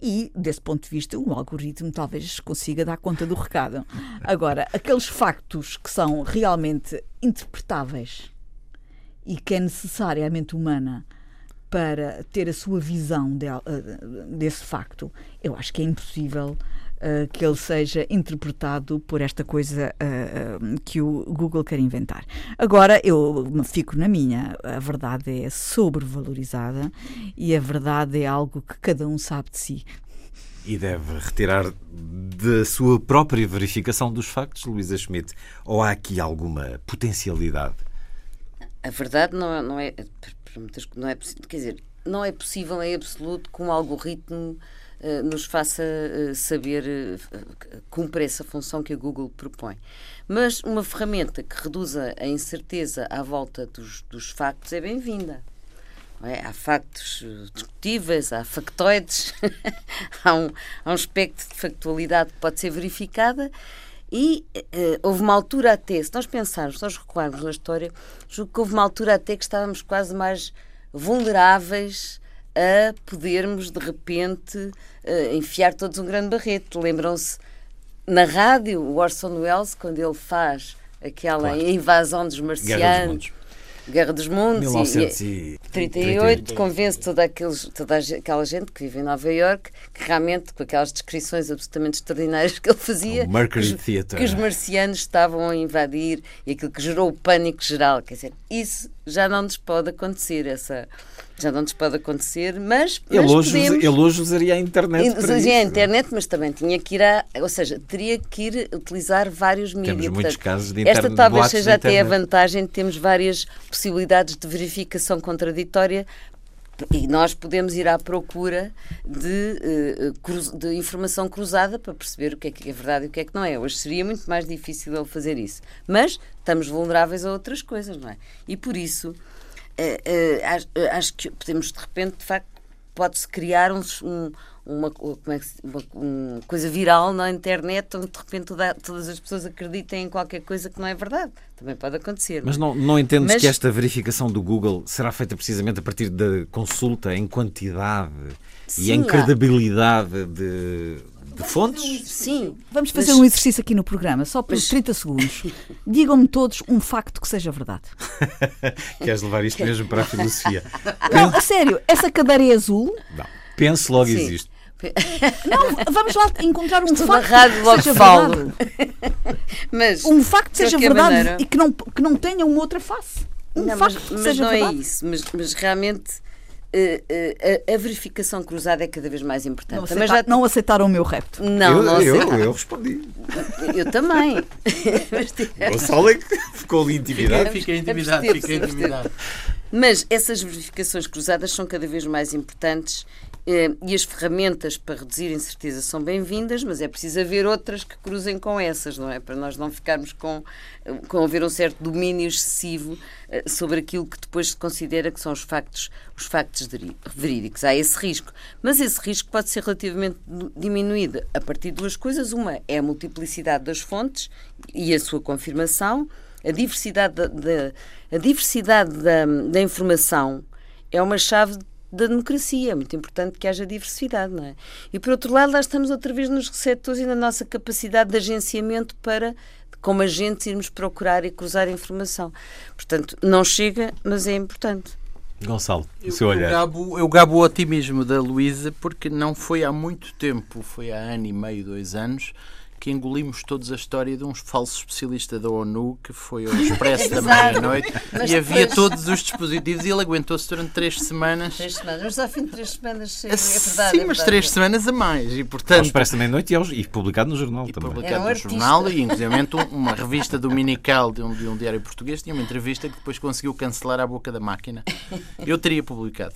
E, desse ponto de vista, o algoritmo talvez consiga dar conta do recado. Agora, aqueles factos que são realmente interpretáveis e que é necessária a mente humana para ter a sua visão de- eh, desse facto, eu acho que é impossível eh, que ele seja interpretado por esta coisa eh, que o Google quer inventar. Agora, eu fico na minha. A verdade é sobrevalorizada e a verdade é algo que cada um sabe de si. E deve retirar da sua própria verificação dos factos, Luísa Schmidt? Ou há aqui alguma potencialidade? A verdade não é, não é, não é quer dizer, não é possível em absoluto que um algoritmo nos faça eh, saber eh, cumprir essa função que a Google propõe. Mas uma ferramenta que reduza a incerteza à volta dos, dos factos é bem-vinda. é? Há factos eh, discutíveis, há factoides, há, um, há um espectro de factualidade que pode ser verificada e eh, houve uma altura até, se nós pensarmos, se nós recuarmos na história, julgo que houve uma altura até que estávamos quase mais vulneráveis a podermos de repente eh, enfiar todos um grande barreto. Lembram-se na rádio, o Orson Welles, quando ele faz aquela Claro. invasão dos marcianos. Guerra dos Mundos, e- 38, convence toda, aqueles, toda aquela gente que vive em Nova York que realmente, com aquelas descrições absolutamente extraordinárias que ele fazia, que, que os marcianos estavam a invadir e aquilo que gerou o pânico geral. Quer dizer, isso já não nos pode acontecer, essa, já não nos pode acontecer, mas, mas Ele hoje, podemos... ele hoje usaria a internet para Usaria a internet, mas também tinha que ir a. Ou seja, teria que ir utilizar vários mídias. Temos muitos casos de Esta internet- talvez boatos seja até a vantagem de termos várias possibilidades de verificação contraditória e nós podemos ir à procura de, eh, de informação cruzada para perceber o que é que é verdade e o que é que não é. Hoje seria muito mais difícil ele fazer isso. Mas estamos vulneráveis a outras coisas, não é? E por isso eh, eh, acho, eh, acho que podemos de repente, de facto, pode-se criar um, um- uma, como é que se- uma, uma coisa viral na internet onde de repente toda- todas as pessoas acreditem em qualquer coisa que não é verdade. Também pode acontecer. Mas não, não entendes Mas- que esta verificação do Google será feita precisamente a partir da consulta em quantidade e Sim, em há- credibilidade de, de fontes? Sim. Vamos fazer Mas- um exercício aqui no programa, só por 30 segundos. Digam-me todos um facto que seja verdade. Queres levar isto mesmo para a filosofia? Não, a sério, essa cadeira é azul. Não. Pense logo Sim. existe. Não, vamos lá encontrar um Estou facto que seja falo. verdade. Mas, Um facto que seja verdade maneira- e que não, que não tenha uma outra face. um não, facto mas, que mas seja não verdade. é isso. Mas, mas realmente a, a verificação cruzada é cada vez mais importante. Não, aceita- não aceitaram o meu repto. Não, eu, não eu, aceitaram. eu respondi. Eu também. Mas tivemos- Gonçalo é que ficou ali intimidado. Fiquei Vamos intimidado, fiquei intimidado. Mas essas verificações cruzadas são cada vez mais importantes eh, e as ferramentas para reduzir a incerteza são bem-vindas, mas é preciso haver outras que cruzem com essas, não é? Para nós não ficarmos com, com haver um certo domínio excessivo eh, sobre aquilo que depois se considera que são os factos, os factos verídicos. Há esse risco. Mas esse risco pode ser relativamente diminuído a partir de duas coisas. Uma é a multiplicidade das fontes e a sua confirmação. A diversidade da, da- a diversidade da, da informação é uma chave da democracia. É muito importante que haja diversidade, não é? E por outro lado, lá estamos outra vez nos receptores e na nossa capacidade de agenciamento para, como agentes, irmos procurar e cruzar informação. Portanto, não chega, mas é importante. Gonçalo, o Eu, seu eu, olhar. gabo, eu gabo o otimismo da Luísa porque não foi há muito tempo, foi há ano e meio, dois anos, que engolimos todos a história de um falso especialista da ONU que foi ao Expresso da meia-noite Mas e havia depois- todos os dispositivos e ele aguentou-se durante três semanas. Três semanas, mas ao fim de três semanas é, é Sim, verdade. é mas verdade. três semanas a mais e Ao portanto Expresso da Meia-Noite e, aos- e publicado no jornal e também. Publicado um no jornal e inclusive um- uma revista dominical de um, de um diário português tinha uma entrevista que depois conseguiu cancelar à boca da máquina. Eu teria publicado.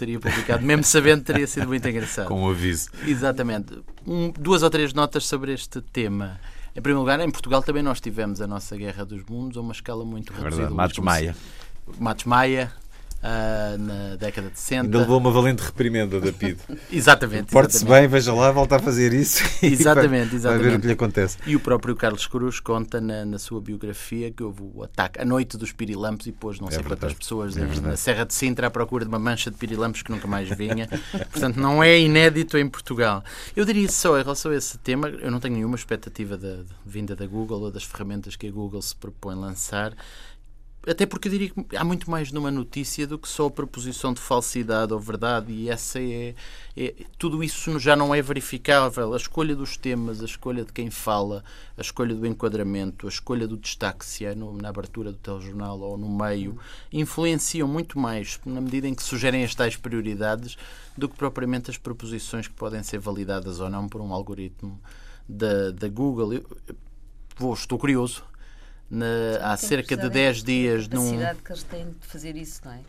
Teria publicado, mesmo sabendo, teria sido muito engraçado. Com um aviso. Exatamente. Um- duas ou três notas sobre este tema. Em primeiro lugar, em Portugal também nós tivemos a nossa Guerra dos Mundos a uma escala muito É reduzida. verdade. Matos Maia. Matos Maia, ah, na década de 60. Ainda levou uma valente reprimenda da PID. Exatamente. Porte-se exatamente. bem, veja lá, volta a fazer isso. Exatamente, vai- Vai ver o exatamente. que lhe acontece. E o próprio Carlos Cruz conta na, na sua biografia que houve o ataque à noite dos pirilampos e pôs não sei quantas verdade. pessoas É na- Serra de Sintra à procura de uma mancha de pirilampos que nunca mais vinha. Portanto, não é inédito em Portugal. Eu diria só, em relação a esse tema, eu não tenho nenhuma expectativa da vinda da Google ou das ferramentas que a Google se propõe lançar. Até porque eu diria que há muito mais numa notícia do que só a proposição de falsidade ou verdade, e essa é, é- Tudo isso já não é verificável. A escolha dos temas, a escolha de quem fala, a escolha do enquadramento, a escolha do destaque, se é no- na abertura do telejornal ou no meio, influenciam muito mais, na medida em que sugerem as tais prioridades, do que propriamente as proposições que podem ser validadas ou não por um algoritmo da, Google. Eu, vou, estou curioso. Na- há cerca de precisado 10 é dias A num, capacidade que eles têm de fazer isso, não é?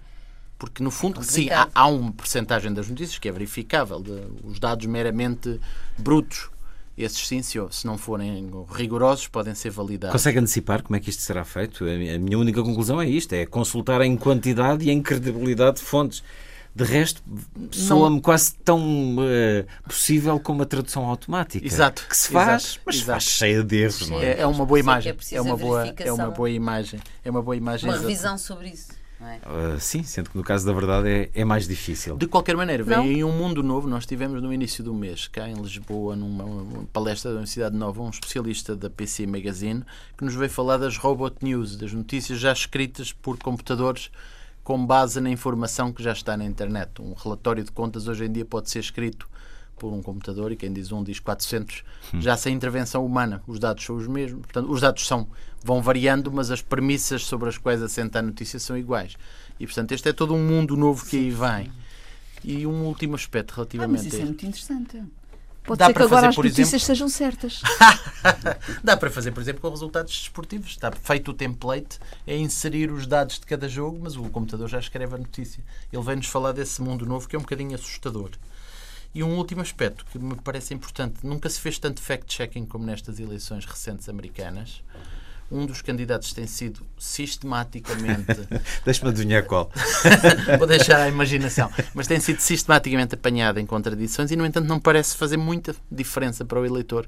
porque, no fundo, sim, há, há uma percentagem das notícias que é verificável. de- os dados meramente brutos, esses sim, se, se não forem rigorosos, podem ser validados. Consegue antecipar como é que isto será feito? A minha única conclusão é isto: é consultar em quantidade e em credibilidade de fontes. De resto, soa-me quase tão eh, possível como a tradução automática. Exato, Que se faz, exato, mas exato. faz cheia de erros, não é? É, é uma boa é é imagem. preciso É uma boa, é uma boa imagem. É uma boa imagem. Uma revisão sobre isso, não é? Ah, sim, sendo que no caso da verdade é, é mais difícil. De qualquer maneira, vem Não. aí um mundo novo. Nós tivemos no início do mês, cá em Lisboa, numa uma palestra da Universidade Nova, um especialista da PC Magazine, que nos veio falar das robot news, das notícias já escritas por computadores com base na informação que já está na internet. Um relatório de contas hoje em dia pode ser escrito por um computador e quem diz um diz 400, já sem intervenção humana. Os dados são os mesmos. Portanto, os dados são, vão variando, mas as premissas sobre as quais assenta a notícia são iguais. E, portanto, este é todo um mundo novo que aí vem. E um último aspecto Ah, relativamente mas isso a é muito interessante. Pode Dá ser que para agora fazer, as notícias exemplo- sejam certas. Dá para fazer, por exemplo, com resultados desportivos. Está feito o template, é inserir os dados de cada jogo, mas o computador já escreve a notícia. Ele vem-nos falar desse mundo novo que é um bocadinho assustador. E um último aspecto que me parece importante: nunca se fez tanto fact-checking como nestas eleições recentes americanas. Um dos candidatos tem sido sistematicamente Deixa-me adivinhar qual. Vou deixar a imaginação. Mas tem sido sistematicamente apanhado em contradições e, no entanto, não parece fazer muita diferença para o eleitor.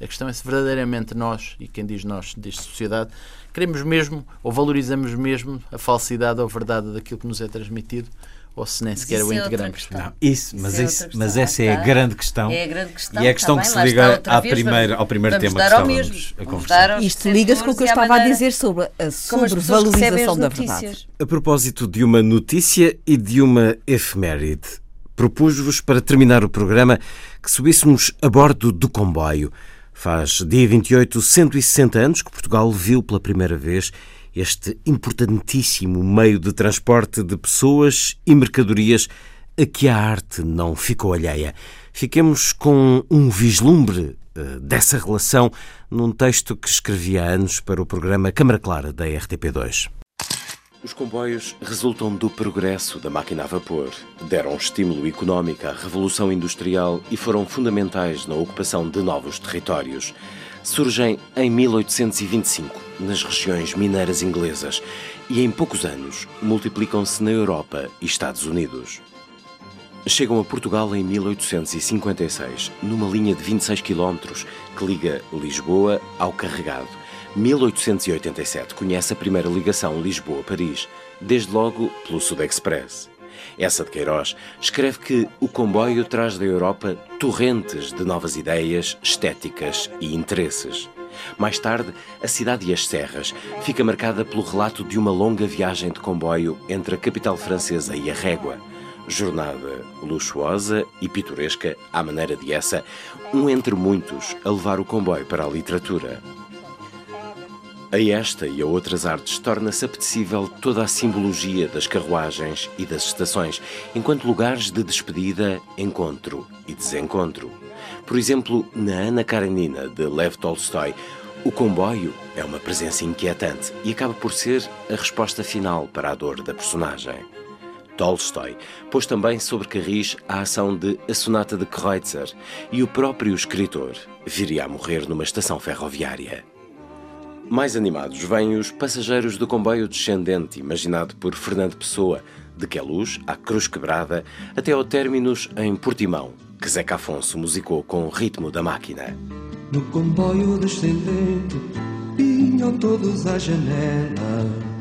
A questão é se verdadeiramente nós, e quem diz nós, diz sociedade, queremos mesmo ou valorizamos mesmo a falsidade ou verdade daquilo que nos é transmitido ou se nem sequer isso o é outra integramos. questão. Não, isso, mas, Isso é isso- mas essa é a Está. grande questão. É a grande questão. E é a questão está que se bem, liga à vez, primeira- vamos- ao primeiro tema que estávamos mesmo. a conversar. Isto liga-se com o que eu estava a dizer sobre a sobrevalorização da verdade. A propósito de uma notícia e de uma efeméride, propus-vos para terminar o programa que subíssemos a bordo do comboio. Faz dia 28, 160 anos que Portugal viu pela primeira vez este importantíssimo meio de transporte de pessoas e mercadorias a que a arte não ficou alheia. Fiquemos com um vislumbre uh, dessa relação num texto que escrevi há anos para o programa Câmara Clara da RTP2. Os comboios resultam do progresso da máquina a vapor, deram estímulo económico à revolução industrial e foram fundamentais na ocupação de novos territórios. Surgem em 1825 nas regiões mineiras inglesas e em poucos anos multiplicam-se na Europa e Estados Unidos. Chegam a Portugal em 1856, numa linha de 26 km que liga Lisboa ao Carregado. 1887 conhece a primeira ligação Lisboa-Paris, desde logo pelo Sud Express. Essa de Queiroz escreve que o comboio traz da Europa torrentes de novas ideias, estéticas e interesses. Mais tarde, a cidade e as serras fica marcada pelo relato de uma longa viagem de comboio entre a capital francesa e a Régua Jornada luxuosa e pitoresca à maneira de essa, um entre muitos a levar o comboio para a literatura. A esta e a outras artes torna-se apetecível toda a simbologia das carruagens e das estações, enquanto lugares de despedida, encontro e desencontro. Por exemplo, na Ana Karenina, de Lev Tolstói, o comboio é uma presença inquietante e acaba por ser a resposta final para a dor da personagem. Tolstói pôs também sobre Carris a ação de A Sonata de Kreutzer e o próprio escritor viria a morrer numa estação ferroviária. Mais animados vêm os passageiros do comboio descendente, imaginado por Fernando Pessoa, de Queluz à Cruz Quebrada, até ao términos em Portimão, que Zeca Afonso musicou com o ritmo da máquina. No comboio descendente vinham todos à janela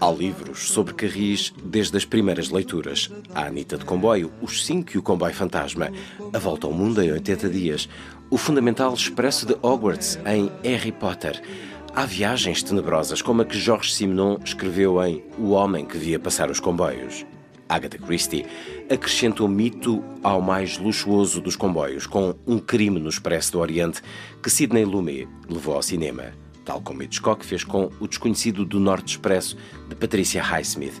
Há livros sobre Carris desde as primeiras leituras. A Anita de Comboio, Os Cinco e o Comboio Fantasma, A Volta ao Mundo em 80 Dias, O Fundamental Expresso de Hogwarts em Harry Potter. Há viagens tenebrosas como a que Jorge Simenon escreveu em O Homem que Via Passar os Comboios. Agatha Christie acrescentou mito ao mais luxuoso dos comboios, com Um Crime no Expresso do Oriente, que Sidney Lumet levou ao cinema tal como Hitchcock fez com O Desconhecido do Norte Expresso, de Patricia Highsmith.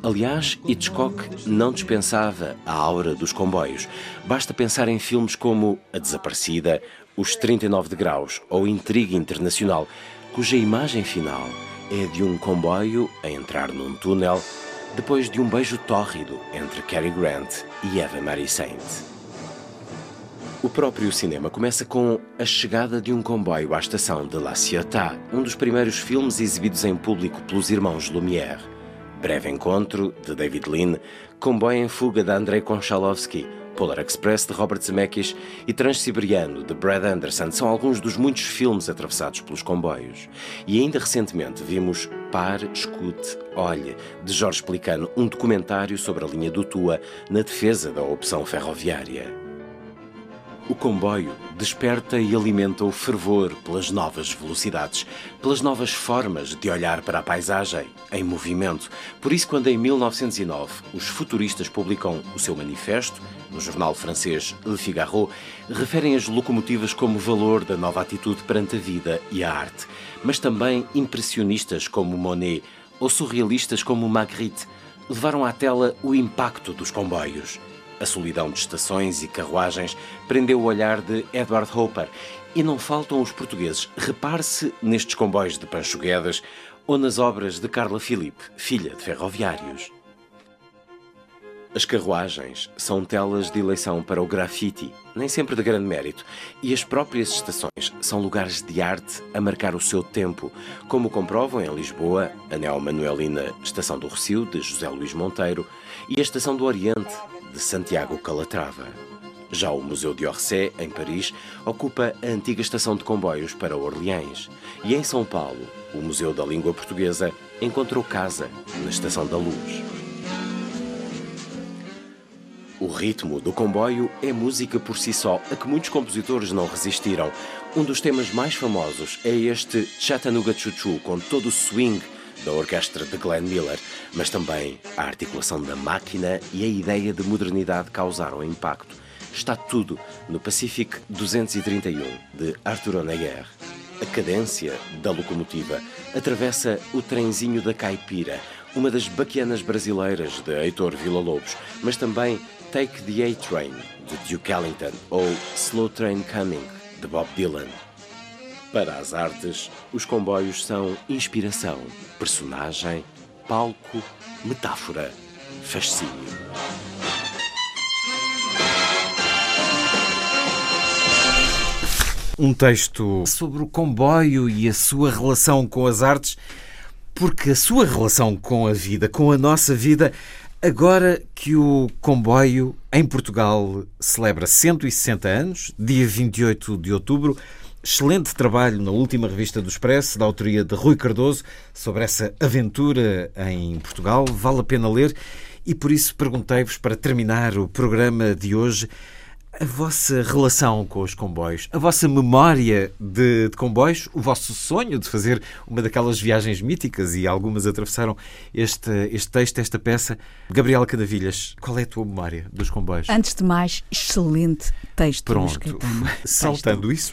Aliás, Hitchcock não dispensava a aura dos comboios. Basta pensar em filmes como A Desaparecida, Os 39 Degraus ou Intriga Internacional, cuja imagem final é de um comboio a entrar num túnel depois de um beijo tórrido entre Cary Grant e Eva Marie Saint. O próprio cinema começa com a chegada de um comboio à estação de La Ciotat, um dos primeiros filmes exibidos em público pelos irmãos Lumière. Breve Encontro, de David Lean, Comboio em Fuga, de Andrei Konchalovsky, Polar Express, de Robert Zemeckis e Transsiberiano, de Brad Anderson, são alguns dos muitos filmes atravessados pelos comboios. E ainda recentemente vimos Par, Escute, Olhe, de Jorge Pelicano, um documentário sobre a linha do Tua na defesa da opção ferroviária. O comboio desperta e alimenta o fervor pelas novas velocidades, pelas novas formas de olhar para a paisagem em movimento. Por isso, quando em 1909 os futuristas publicam o seu manifesto, no jornal francês Le Figaro, referem as locomotivas como valor da nova atitude perante a vida e a arte, mas também impressionistas como Monet ou surrealistas como Magritte levaram à tela o impacto dos comboios. A solidão de estações e carruagens prendeu o olhar de Edward Hopper e não faltam os portugueses. Repare-se nestes comboios de Pancho Guedes ou nas obras de Carla Filipe, filha de ferroviários. As carruagens são telas de eleição para o grafite, nem sempre de grande mérito, e as próprias estações são lugares de arte a marcar o seu tempo, como comprovam em Lisboa a Neo-Manuelina Estação do Recio, de José Luís Monteiro, e a Estação do Oriente, de Santiago Calatrava. Já o Museu de Orsay, em Paris, ocupa a antiga estação de comboios para Orleans. E em São Paulo, o Museu da Língua Portuguesa encontrou casa na Estação da Luz. O ritmo do comboio é música por si só, a que muitos compositores não resistiram. Um dos temas mais famosos é este Chattanooga Choo, com todo o swing da orquestra de Glenn Miller, mas também a articulação da máquina e a ideia de modernidade causaram impacto. Está tudo no Pacific 231 de Arthur Honegger. A cadência da locomotiva atravessa o trenzinho da Caipira, uma das baquianas brasileiras de Heitor Villa-Lobos, mas também Take the A-Train, de Duke Ellington, ou Slow Train Coming, de Bob Dylan. Para as artes, os comboios são inspiração, personagem, palco, metáfora, fascínio. Um texto sobre o comboio e a sua relação com as artes, porque a sua relação com a vida, com a nossa vida, agora que o comboio em Portugal celebra 160 anos, dia 28 de outubro, excelente trabalho na última revista do Expresso, da autoria de Rui Cardoso, sobre essa aventura em Portugal. Vale a pena ler e por isso perguntei-vos, para terminar o programa de hoje, a vossa relação com os comboios, a vossa memória de, de, comboios, o vosso sonho de fazer uma daquelas viagens míticas e algumas atravessaram este, este texto, esta peça. Gabriela Cadavilhas, qual é a tua memória dos comboios? Antes de mais, excelente texto. Pronto, saltando isso.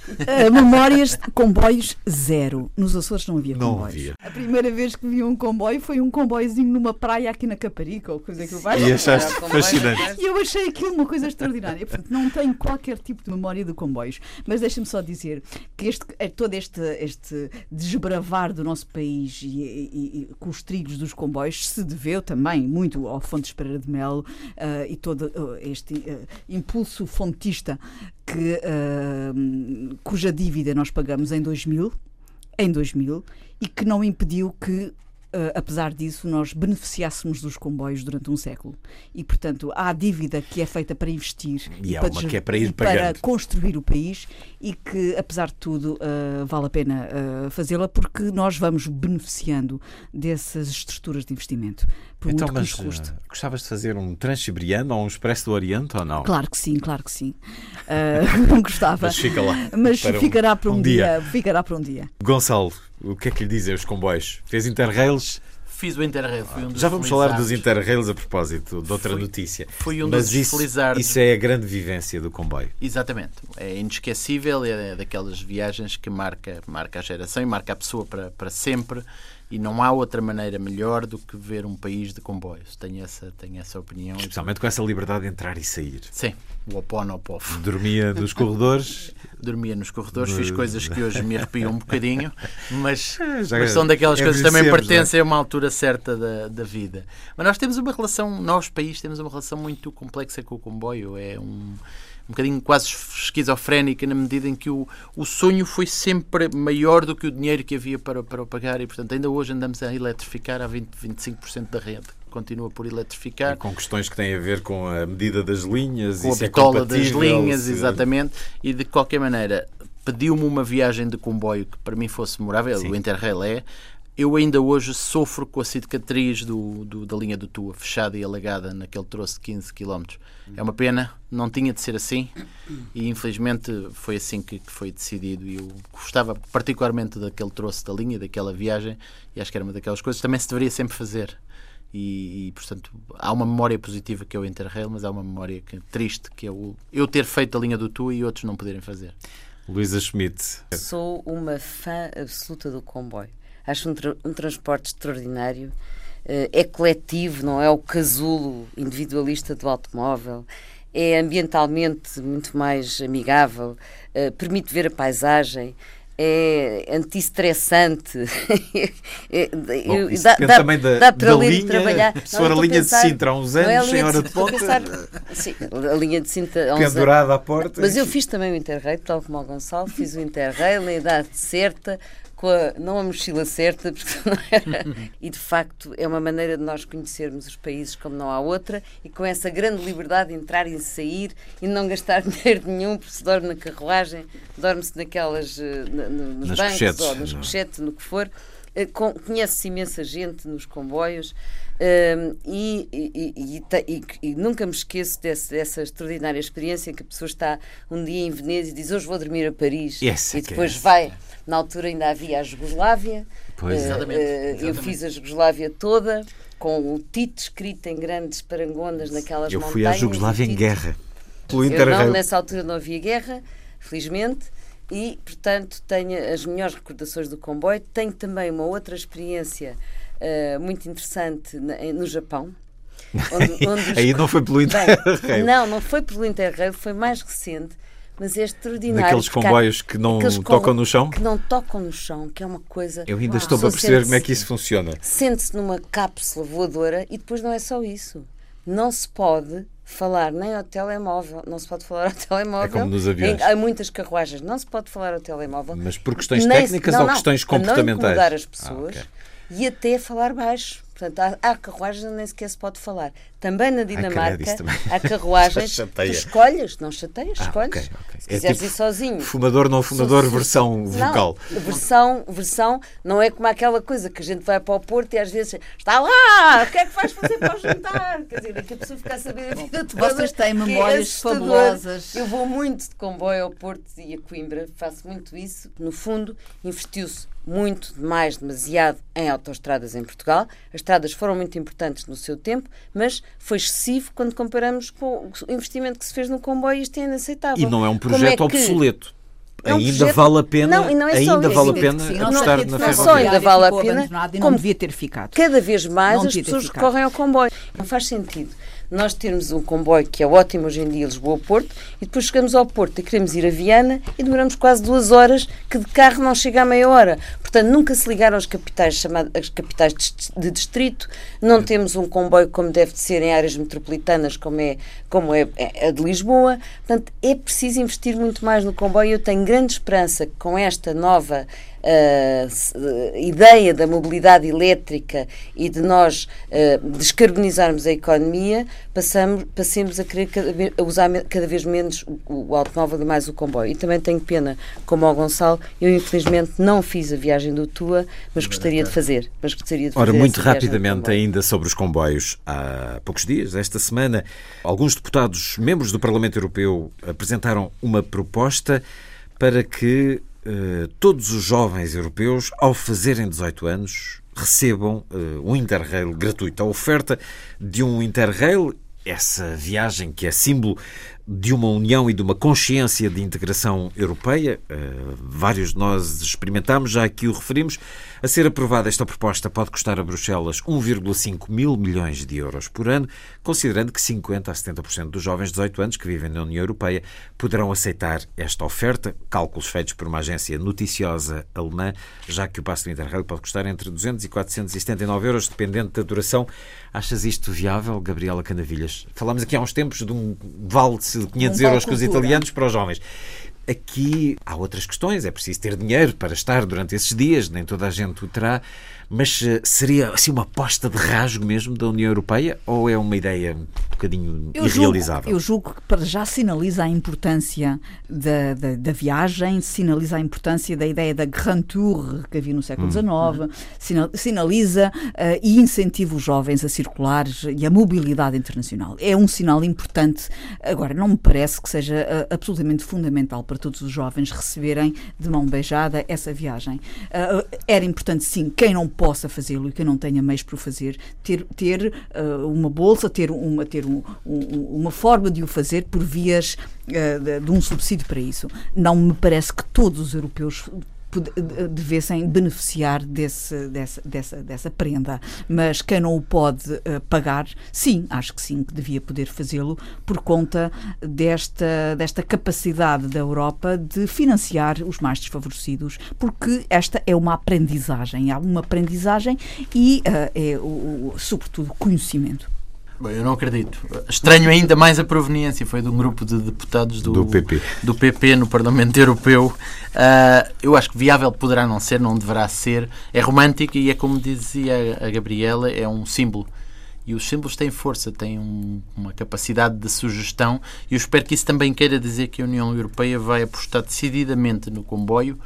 Uh, memórias de comboios zero. Nos Açores não havia não comboios. Havia. A primeira vez que vi um comboio foi um comboiozinho numa praia aqui na Caparica, ou coisa que eu vai. E achaste fascinante. E eu achei aquilo uma coisa extraordinária. Portanto, não tenho qualquer tipo de memória de comboios. Mas deixa-me só dizer que este, todo este, este desbravar do nosso país e, e, e, com os trilhos dos comboios se deveu também muito ao Fontes Pereira de Melo uh, e todo uh, este uh, impulso fontista que, uh, cuja dívida nós pagamos em 2000, em 2000 e que não impediu que Uh, apesar disso, nós beneficiássemos dos comboios durante um século. E, portanto, há a dívida que é feita para investir e, e para, uma que é para, ir para construir o país e que, apesar de tudo, uh, vale a pena uh, fazê-la porque nós vamos beneficiando dessas estruturas de investimento. Por então, muito mas que nos custe. gostavas de fazer um Transsiberiano ou um Expresso do Oriente ou não? Claro que sim, claro que sim. não gostava. mas fica lá. Mas para ficará para um, um dia. dia. Ficará para um dia. Gonçalo, o que é que lhe dizem os comboios? Fez Interrails? Fiz o Interrail. Fui um dos Já vamos falar dos. Interrails a propósito de outra Fui- notícia. fui um Mas dos isso, felizardos. isso é a grande vivência do comboio. Exatamente. É inesquecível, é daquelas viagens que marca, marca a geração e marca a pessoa para, para sempre. E não há outra maneira melhor do que ver um país de comboios. Tenho essa, tenho essa opinião. Especialmente com essa liberdade de entrar e sair. Sim, o oponopof. Dormia nos corredores. Dormia nos corredores, fiz No- coisas que hoje me arrepiam um bocadinho, mas, já mas são daquelas coisas que também envelhecemos, pertencem a uma altura certa da, da vida. Mas nós temos uma relação, nós, país, temos uma relação muito complexa com o comboio. É um, um bocadinho quase esquizofrénica na medida em que o, o sonho foi sempre maior do que o dinheiro que havia para, para o pagar e, portanto, ainda hoje andamos a eletrificar a 20, 25% da rede. Continua por eletrificar E com questões que têm a ver com a medida das linhas. com a é bitola das compatível, linhas, se- exatamente, e de qualquer maneira pediu-me uma viagem de comboio que para mim fosse memorável, Sim. o Interrail é. Eu ainda hoje sofro com a cicatriz do, do- da linha do Tua, fechada e alagada naquele troço de 15 km. É uma pena, não tinha de ser assim e infelizmente foi assim que, que foi decidido. E eu gostava particularmente daquele troço da linha, daquela viagem, e acho que era uma daquelas coisas que também se deveria sempre fazer. E, e, portanto há uma memória positiva que é o Interrail, mas há uma memória que, triste que é o, eu ter feito a linha do Tu e outros não poderem fazer. Luísa Schmidt. Sou uma fã absoluta do comboio. Acho um, tra- um transporte extraordinário. Eh, é coletivo, não é o casulo individualista do automóvel. É ambientalmente muito mais amigável, eh, permite ver a paisagem, é anti-estressante. É- dá, dá- também da, dá para da ler e linha. trabalhar. Se for a linha pensar- de Sintra há uns é anos, em linha de hora de a ponta, pensar- Sim, a linha de Sintra há uns anos. pendurada à porta. Mas eu fiz também o Interrail, tal como o Gonçalo, fiz o Interrail na idade certa, com a, não a mochila certa, porque não era. E de facto é uma maneira de nós conhecermos os países como não há outra e com essa grande liberdade de entrar e sair e não gastar dinheiro nenhum, porque se dorme na carruagem, dorme-se naquelas, eh, na- no- nos Nas bancos cochetes, ou nos é? cochetes, no que for. Eh, Conhece-se imensa gente nos comboios ehm, e, e- e- e nunca me esqueço desse- dessa extraordinária experiência em que a pessoa está um dia em Veneza e diz hoje vou dormir a Paris Essa e depois essa. vai, na altura ainda havia a Jugoslávia, Pois Eh. Exatamente, eh, eu exatamente. fiz a Jugoslávia toda com o Tito escrito em grandes parangondas naquelas Eu montanhas. fui à Jugoslávia em guerra. Pelo eu não, nessa altura não havia guerra, felizmente. E, portanto, tenho as melhores recordações do comboio. Tenho também uma outra experiência uh, muito interessante na, no Japão. Onde, onde Aí não foi pelo Interrail. Não, não foi pelo Interrail, foi mais recente mas é extraordinário. Daqueles comboios que não tocam no chão? Que não tocam no chão, que é uma coisa. Eu ainda estou a perceber como é que isso funciona. Sente-se numa cápsula voadora e depois não é só isso. Não se pode falar nem ao telemóvel, não se pode falar ao telemóvel. É como nos aviões. há muitas carruagens, não se pode falar ao telemóvel. Mas por questões técnicas ou questões comportamentais? Não incomodar as pessoas ah, okay. e até falar baixo. Portanto, há, há carruagens onde nem sequer se pode falar. Também na Dinamarca há carruagens. tu escolhes, não chateias, ah, escolhes. Okay, okay. Se é quiseres tipo ir sozinho. Fumador, não fumador, versão vocal. Não, versão, versão não é como aquela coisa que a gente vai para o Porto e às vezes está lá, o que é que vais fazer para o jantar? Quer dizer, é que a pessoa fica a saber a vida toda. Vocês têm é memórias é fabulosas. Eu vou muito de comboio ao Porto e a Coimbra, faço muito isso. No fundo, investiu-se muito, demais, demasiado em autoestradas em Portugal. As estradas foram muito importantes no seu tempo, mas foi excessivo quando comparamos com o investimento que se fez no comboio. Isto é inaceitável. E não é um projeto é que... obsoleto. É um ainda projeto... vale a pena, não, não é ainda vale a pena sim, apostar na ferrovia. Só ainda vale a pena, como devia ter ficado. Cada vez mais as pessoas recorrem ao comboio. Não faz sentido nós termos um comboio que é ótimo hoje em dia, Lisboa-Porto, e depois chegamos ao Porto e queremos ir a Viana e demoramos quase duas horas, que de carro não chega a meia hora. Portanto, nunca se ligaram aos capitais, chamados, as capitais de distrito, não temos um comboio como deve de ser em áreas metropolitanas, como é, como é, é a de Lisboa. Portanto, é preciso investir muito mais no comboio. Eu tenho grande esperança que com esta nova uh, ideia da mobilidade elétrica e de nós uh, descarbonizarmos a economia, passamos, passemos a querer cada vez, a usar cada vez menos o, o, automóvel e mais o comboio. E também tenho pena, como ao Gonçalo, eu infelizmente não fiz a viagem do Tua, mas gostaria de fazer. Mas gostaria de Ora, muito rapidamente ainda sobre os comboios. Há poucos dias, esta semana, alguns deputados, membros do Parlamento Europeu, apresentaram uma proposta para que eh, todos os jovens europeus, ao fazerem 18 anos, recebam uh, um Interrail gratuito. A oferta de um Interrail, essa viagem que é símbolo de uma união e de uma consciência de integração europeia, uh, vários de nós experimentámos, já aqui o referimos, a ser aprovada, esta proposta pode custar a Bruxelas 1,5 mil milhões de euros por ano, considerando que 50% a 70% dos jovens de 18 anos que vivem na União Europeia poderão aceitar esta oferta. Cálculos feitos por uma agência noticiosa alemã, já que o passo do Interrail pode custar entre 200 e 479 euros, dependendo da duração. Achas isto viável, Gabriela Canavilhas? Falámos aqui há uns tempos de um vale de 500 um euros com os italianos para os jovens. Aqui há outras questões, é preciso ter dinheiro para estar durante esses dias, nem toda a gente o terá, mas eh, seria assim uma aposta de rasgo mesmo da União Europeia ou é uma ideia um bocadinho eu irrealizável? Julgo, eu julgo que para já sinaliza a importância da, da, da, viagem, sinaliza a importância da ideia da Grand Tour que havia no século XIX, hum. sinaliza uh, e incentiva os jovens a circular e a mobilidade internacional. É um sinal importante. Agora, não me parece que seja uh, absolutamente fundamental para todos os jovens receberem de mão beijada essa viagem. Uh, era importante, sim, quem não possa fazê-lo e que não tenha meios para o fazer, ter, ter uh, uma bolsa, ter, uma, ter um, um, uma forma de o fazer por vias uh, de, de um subsídio para isso. Não me parece que todos os europeus devessem beneficiar desse, dessa, dessa, dessa prenda. Mas quem não o pode uh, pagar, sim, acho que sim, que devia poder fazê-lo por conta desta, desta capacidade da Europa de financiar os mais desfavorecidos, porque esta é uma aprendizagem, há uma aprendizagem e uh, é, o, o, sobretudo, conhecimento. Bom, eu não acredito. Estranho ainda mais a proveniência. Foi de um grupo de deputados do, do, PP. do PP no Parlamento Europeu. Uh, eu acho que viável poderá não ser, não deverá ser. É romântico e é como dizia a Gabriela, é um símbolo. E os símbolos têm força, têm um, uma capacidade de sugestão. E eu espero que isso também queira dizer que a União Europeia vai apostar decididamente no comboio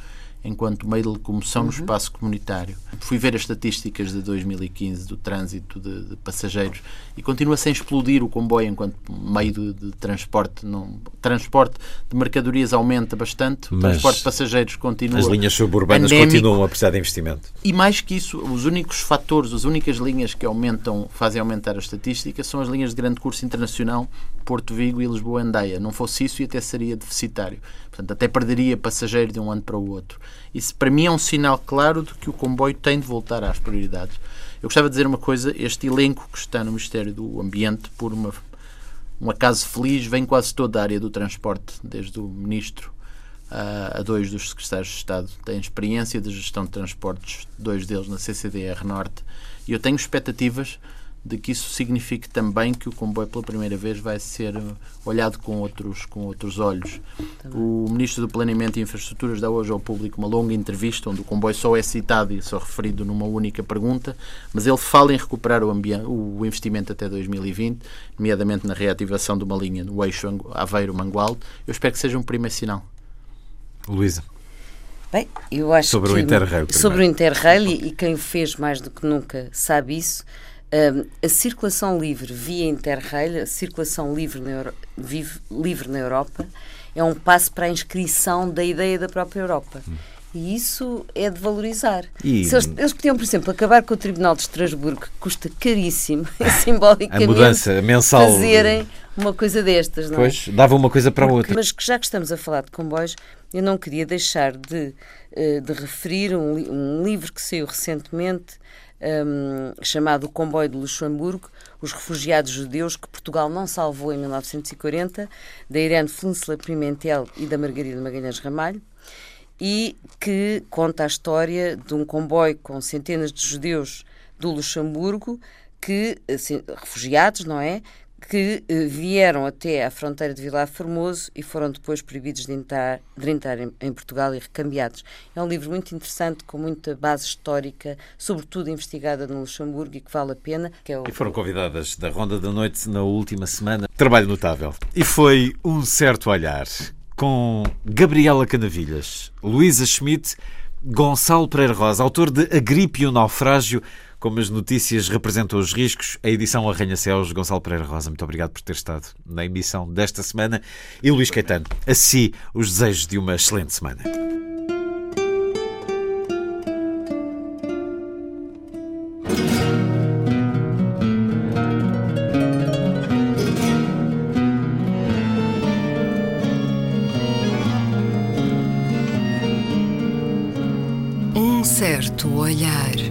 enquanto meio de locomoção uhum. no espaço comunitário. Fui ver as estatísticas de 2015 do trânsito de, de passageiros e continua sem explodir o comboio enquanto meio de, de transporte. Não, transporte de mercadorias aumenta bastante, o transporte de passageiros continua. As linhas suburbanas anémico. continuam a precisar de investimento. E mais que isso, os únicos fatores, as únicas linhas que aumentam, fazem aumentar a estatística são as linhas de grande curso internacional Porto Vigo e Lisboa Andeia. Não fosse isso, e até seria deficitário. Portanto, até perderia passageiro de um ano para o outro. Isso, para mim, é um sinal claro de que o comboio tem de voltar às prioridades. Eu gostava de dizer uma coisa: este elenco que está no Ministério do Ambiente, por uma, um acaso feliz, vem quase toda a área do transporte, desde o Ministro a dois dos secretários de Estado. Têm experiência de gestão de transportes, dois deles na CCDR Norte, e eu tenho expectativas de que isso signifique também que o comboio pela primeira vez vai ser olhado com outros, com outros olhos. Também. O Ministro do Planeamento e Infraestruturas dá hoje ao público uma longa entrevista onde o comboio só é citado e só referido numa única pergunta, mas ele fala em recuperar o, o investimento até 2020, nomeadamente na reativação de uma linha no eixo Aveiro-Mangualde. Eu espero que seja um primeiro sinal. Luísa. Bem, eu acho sobre que, o Interrail. Sobre o Interrail, e, e quem o fez mais do que nunca sabe isso, um, a circulação livre via Interrail, a circulação livre na, Euro, vive, livre na Europa, é um passo para a inscrição da ideia da própria Europa. Hum. E isso é de valorizar. E... Eles, eles, podiam, por exemplo, acabar com o Tribunal de Estrasburgo, que custa caríssimo, simbolicamente, a mudança mensal. fazerem uma coisa destas, não é? Pois, dava uma coisa para a outra. Mas que já que estamos a falar de comboios, eu não queria deixar de, eh, de referir um, um livro que saiu recentemente um, chamado Comboio de Luxemburgo, Os Refugiados Judeus que Portugal não salvou em 1940, da Irene Flunsler Pimentel e da Margarida Magalhães Ramalho, e que conta a história de um comboio com centenas de judeus do Luxemburgo que assim, refugiados, não é, que eh, vieram até à fronteira de Vilar Formoso e foram depois proibidos de entrar, de entrar em, em, Portugal e recambiados. É um livro muito interessante, com muita base histórica, sobretudo investigada no Luxemburgo e que vale a pena. É o... E foram convidadas da Ronda da Noite na última semana. Trabalho notável. E foi um certo olhar com Gabriela Canavilhas, Luísa Schmidt, Gonçalo Pereira Rosa, autor de A Gripe e o Naufrágio, como as notícias representam os riscos, a edição Arranha-Céus, Gonçalo Pereira Rosa, muito obrigado por ter estado na emissão desta semana. E Luís Caetano, a si os desejos de uma excelente semana. Um certo olhar.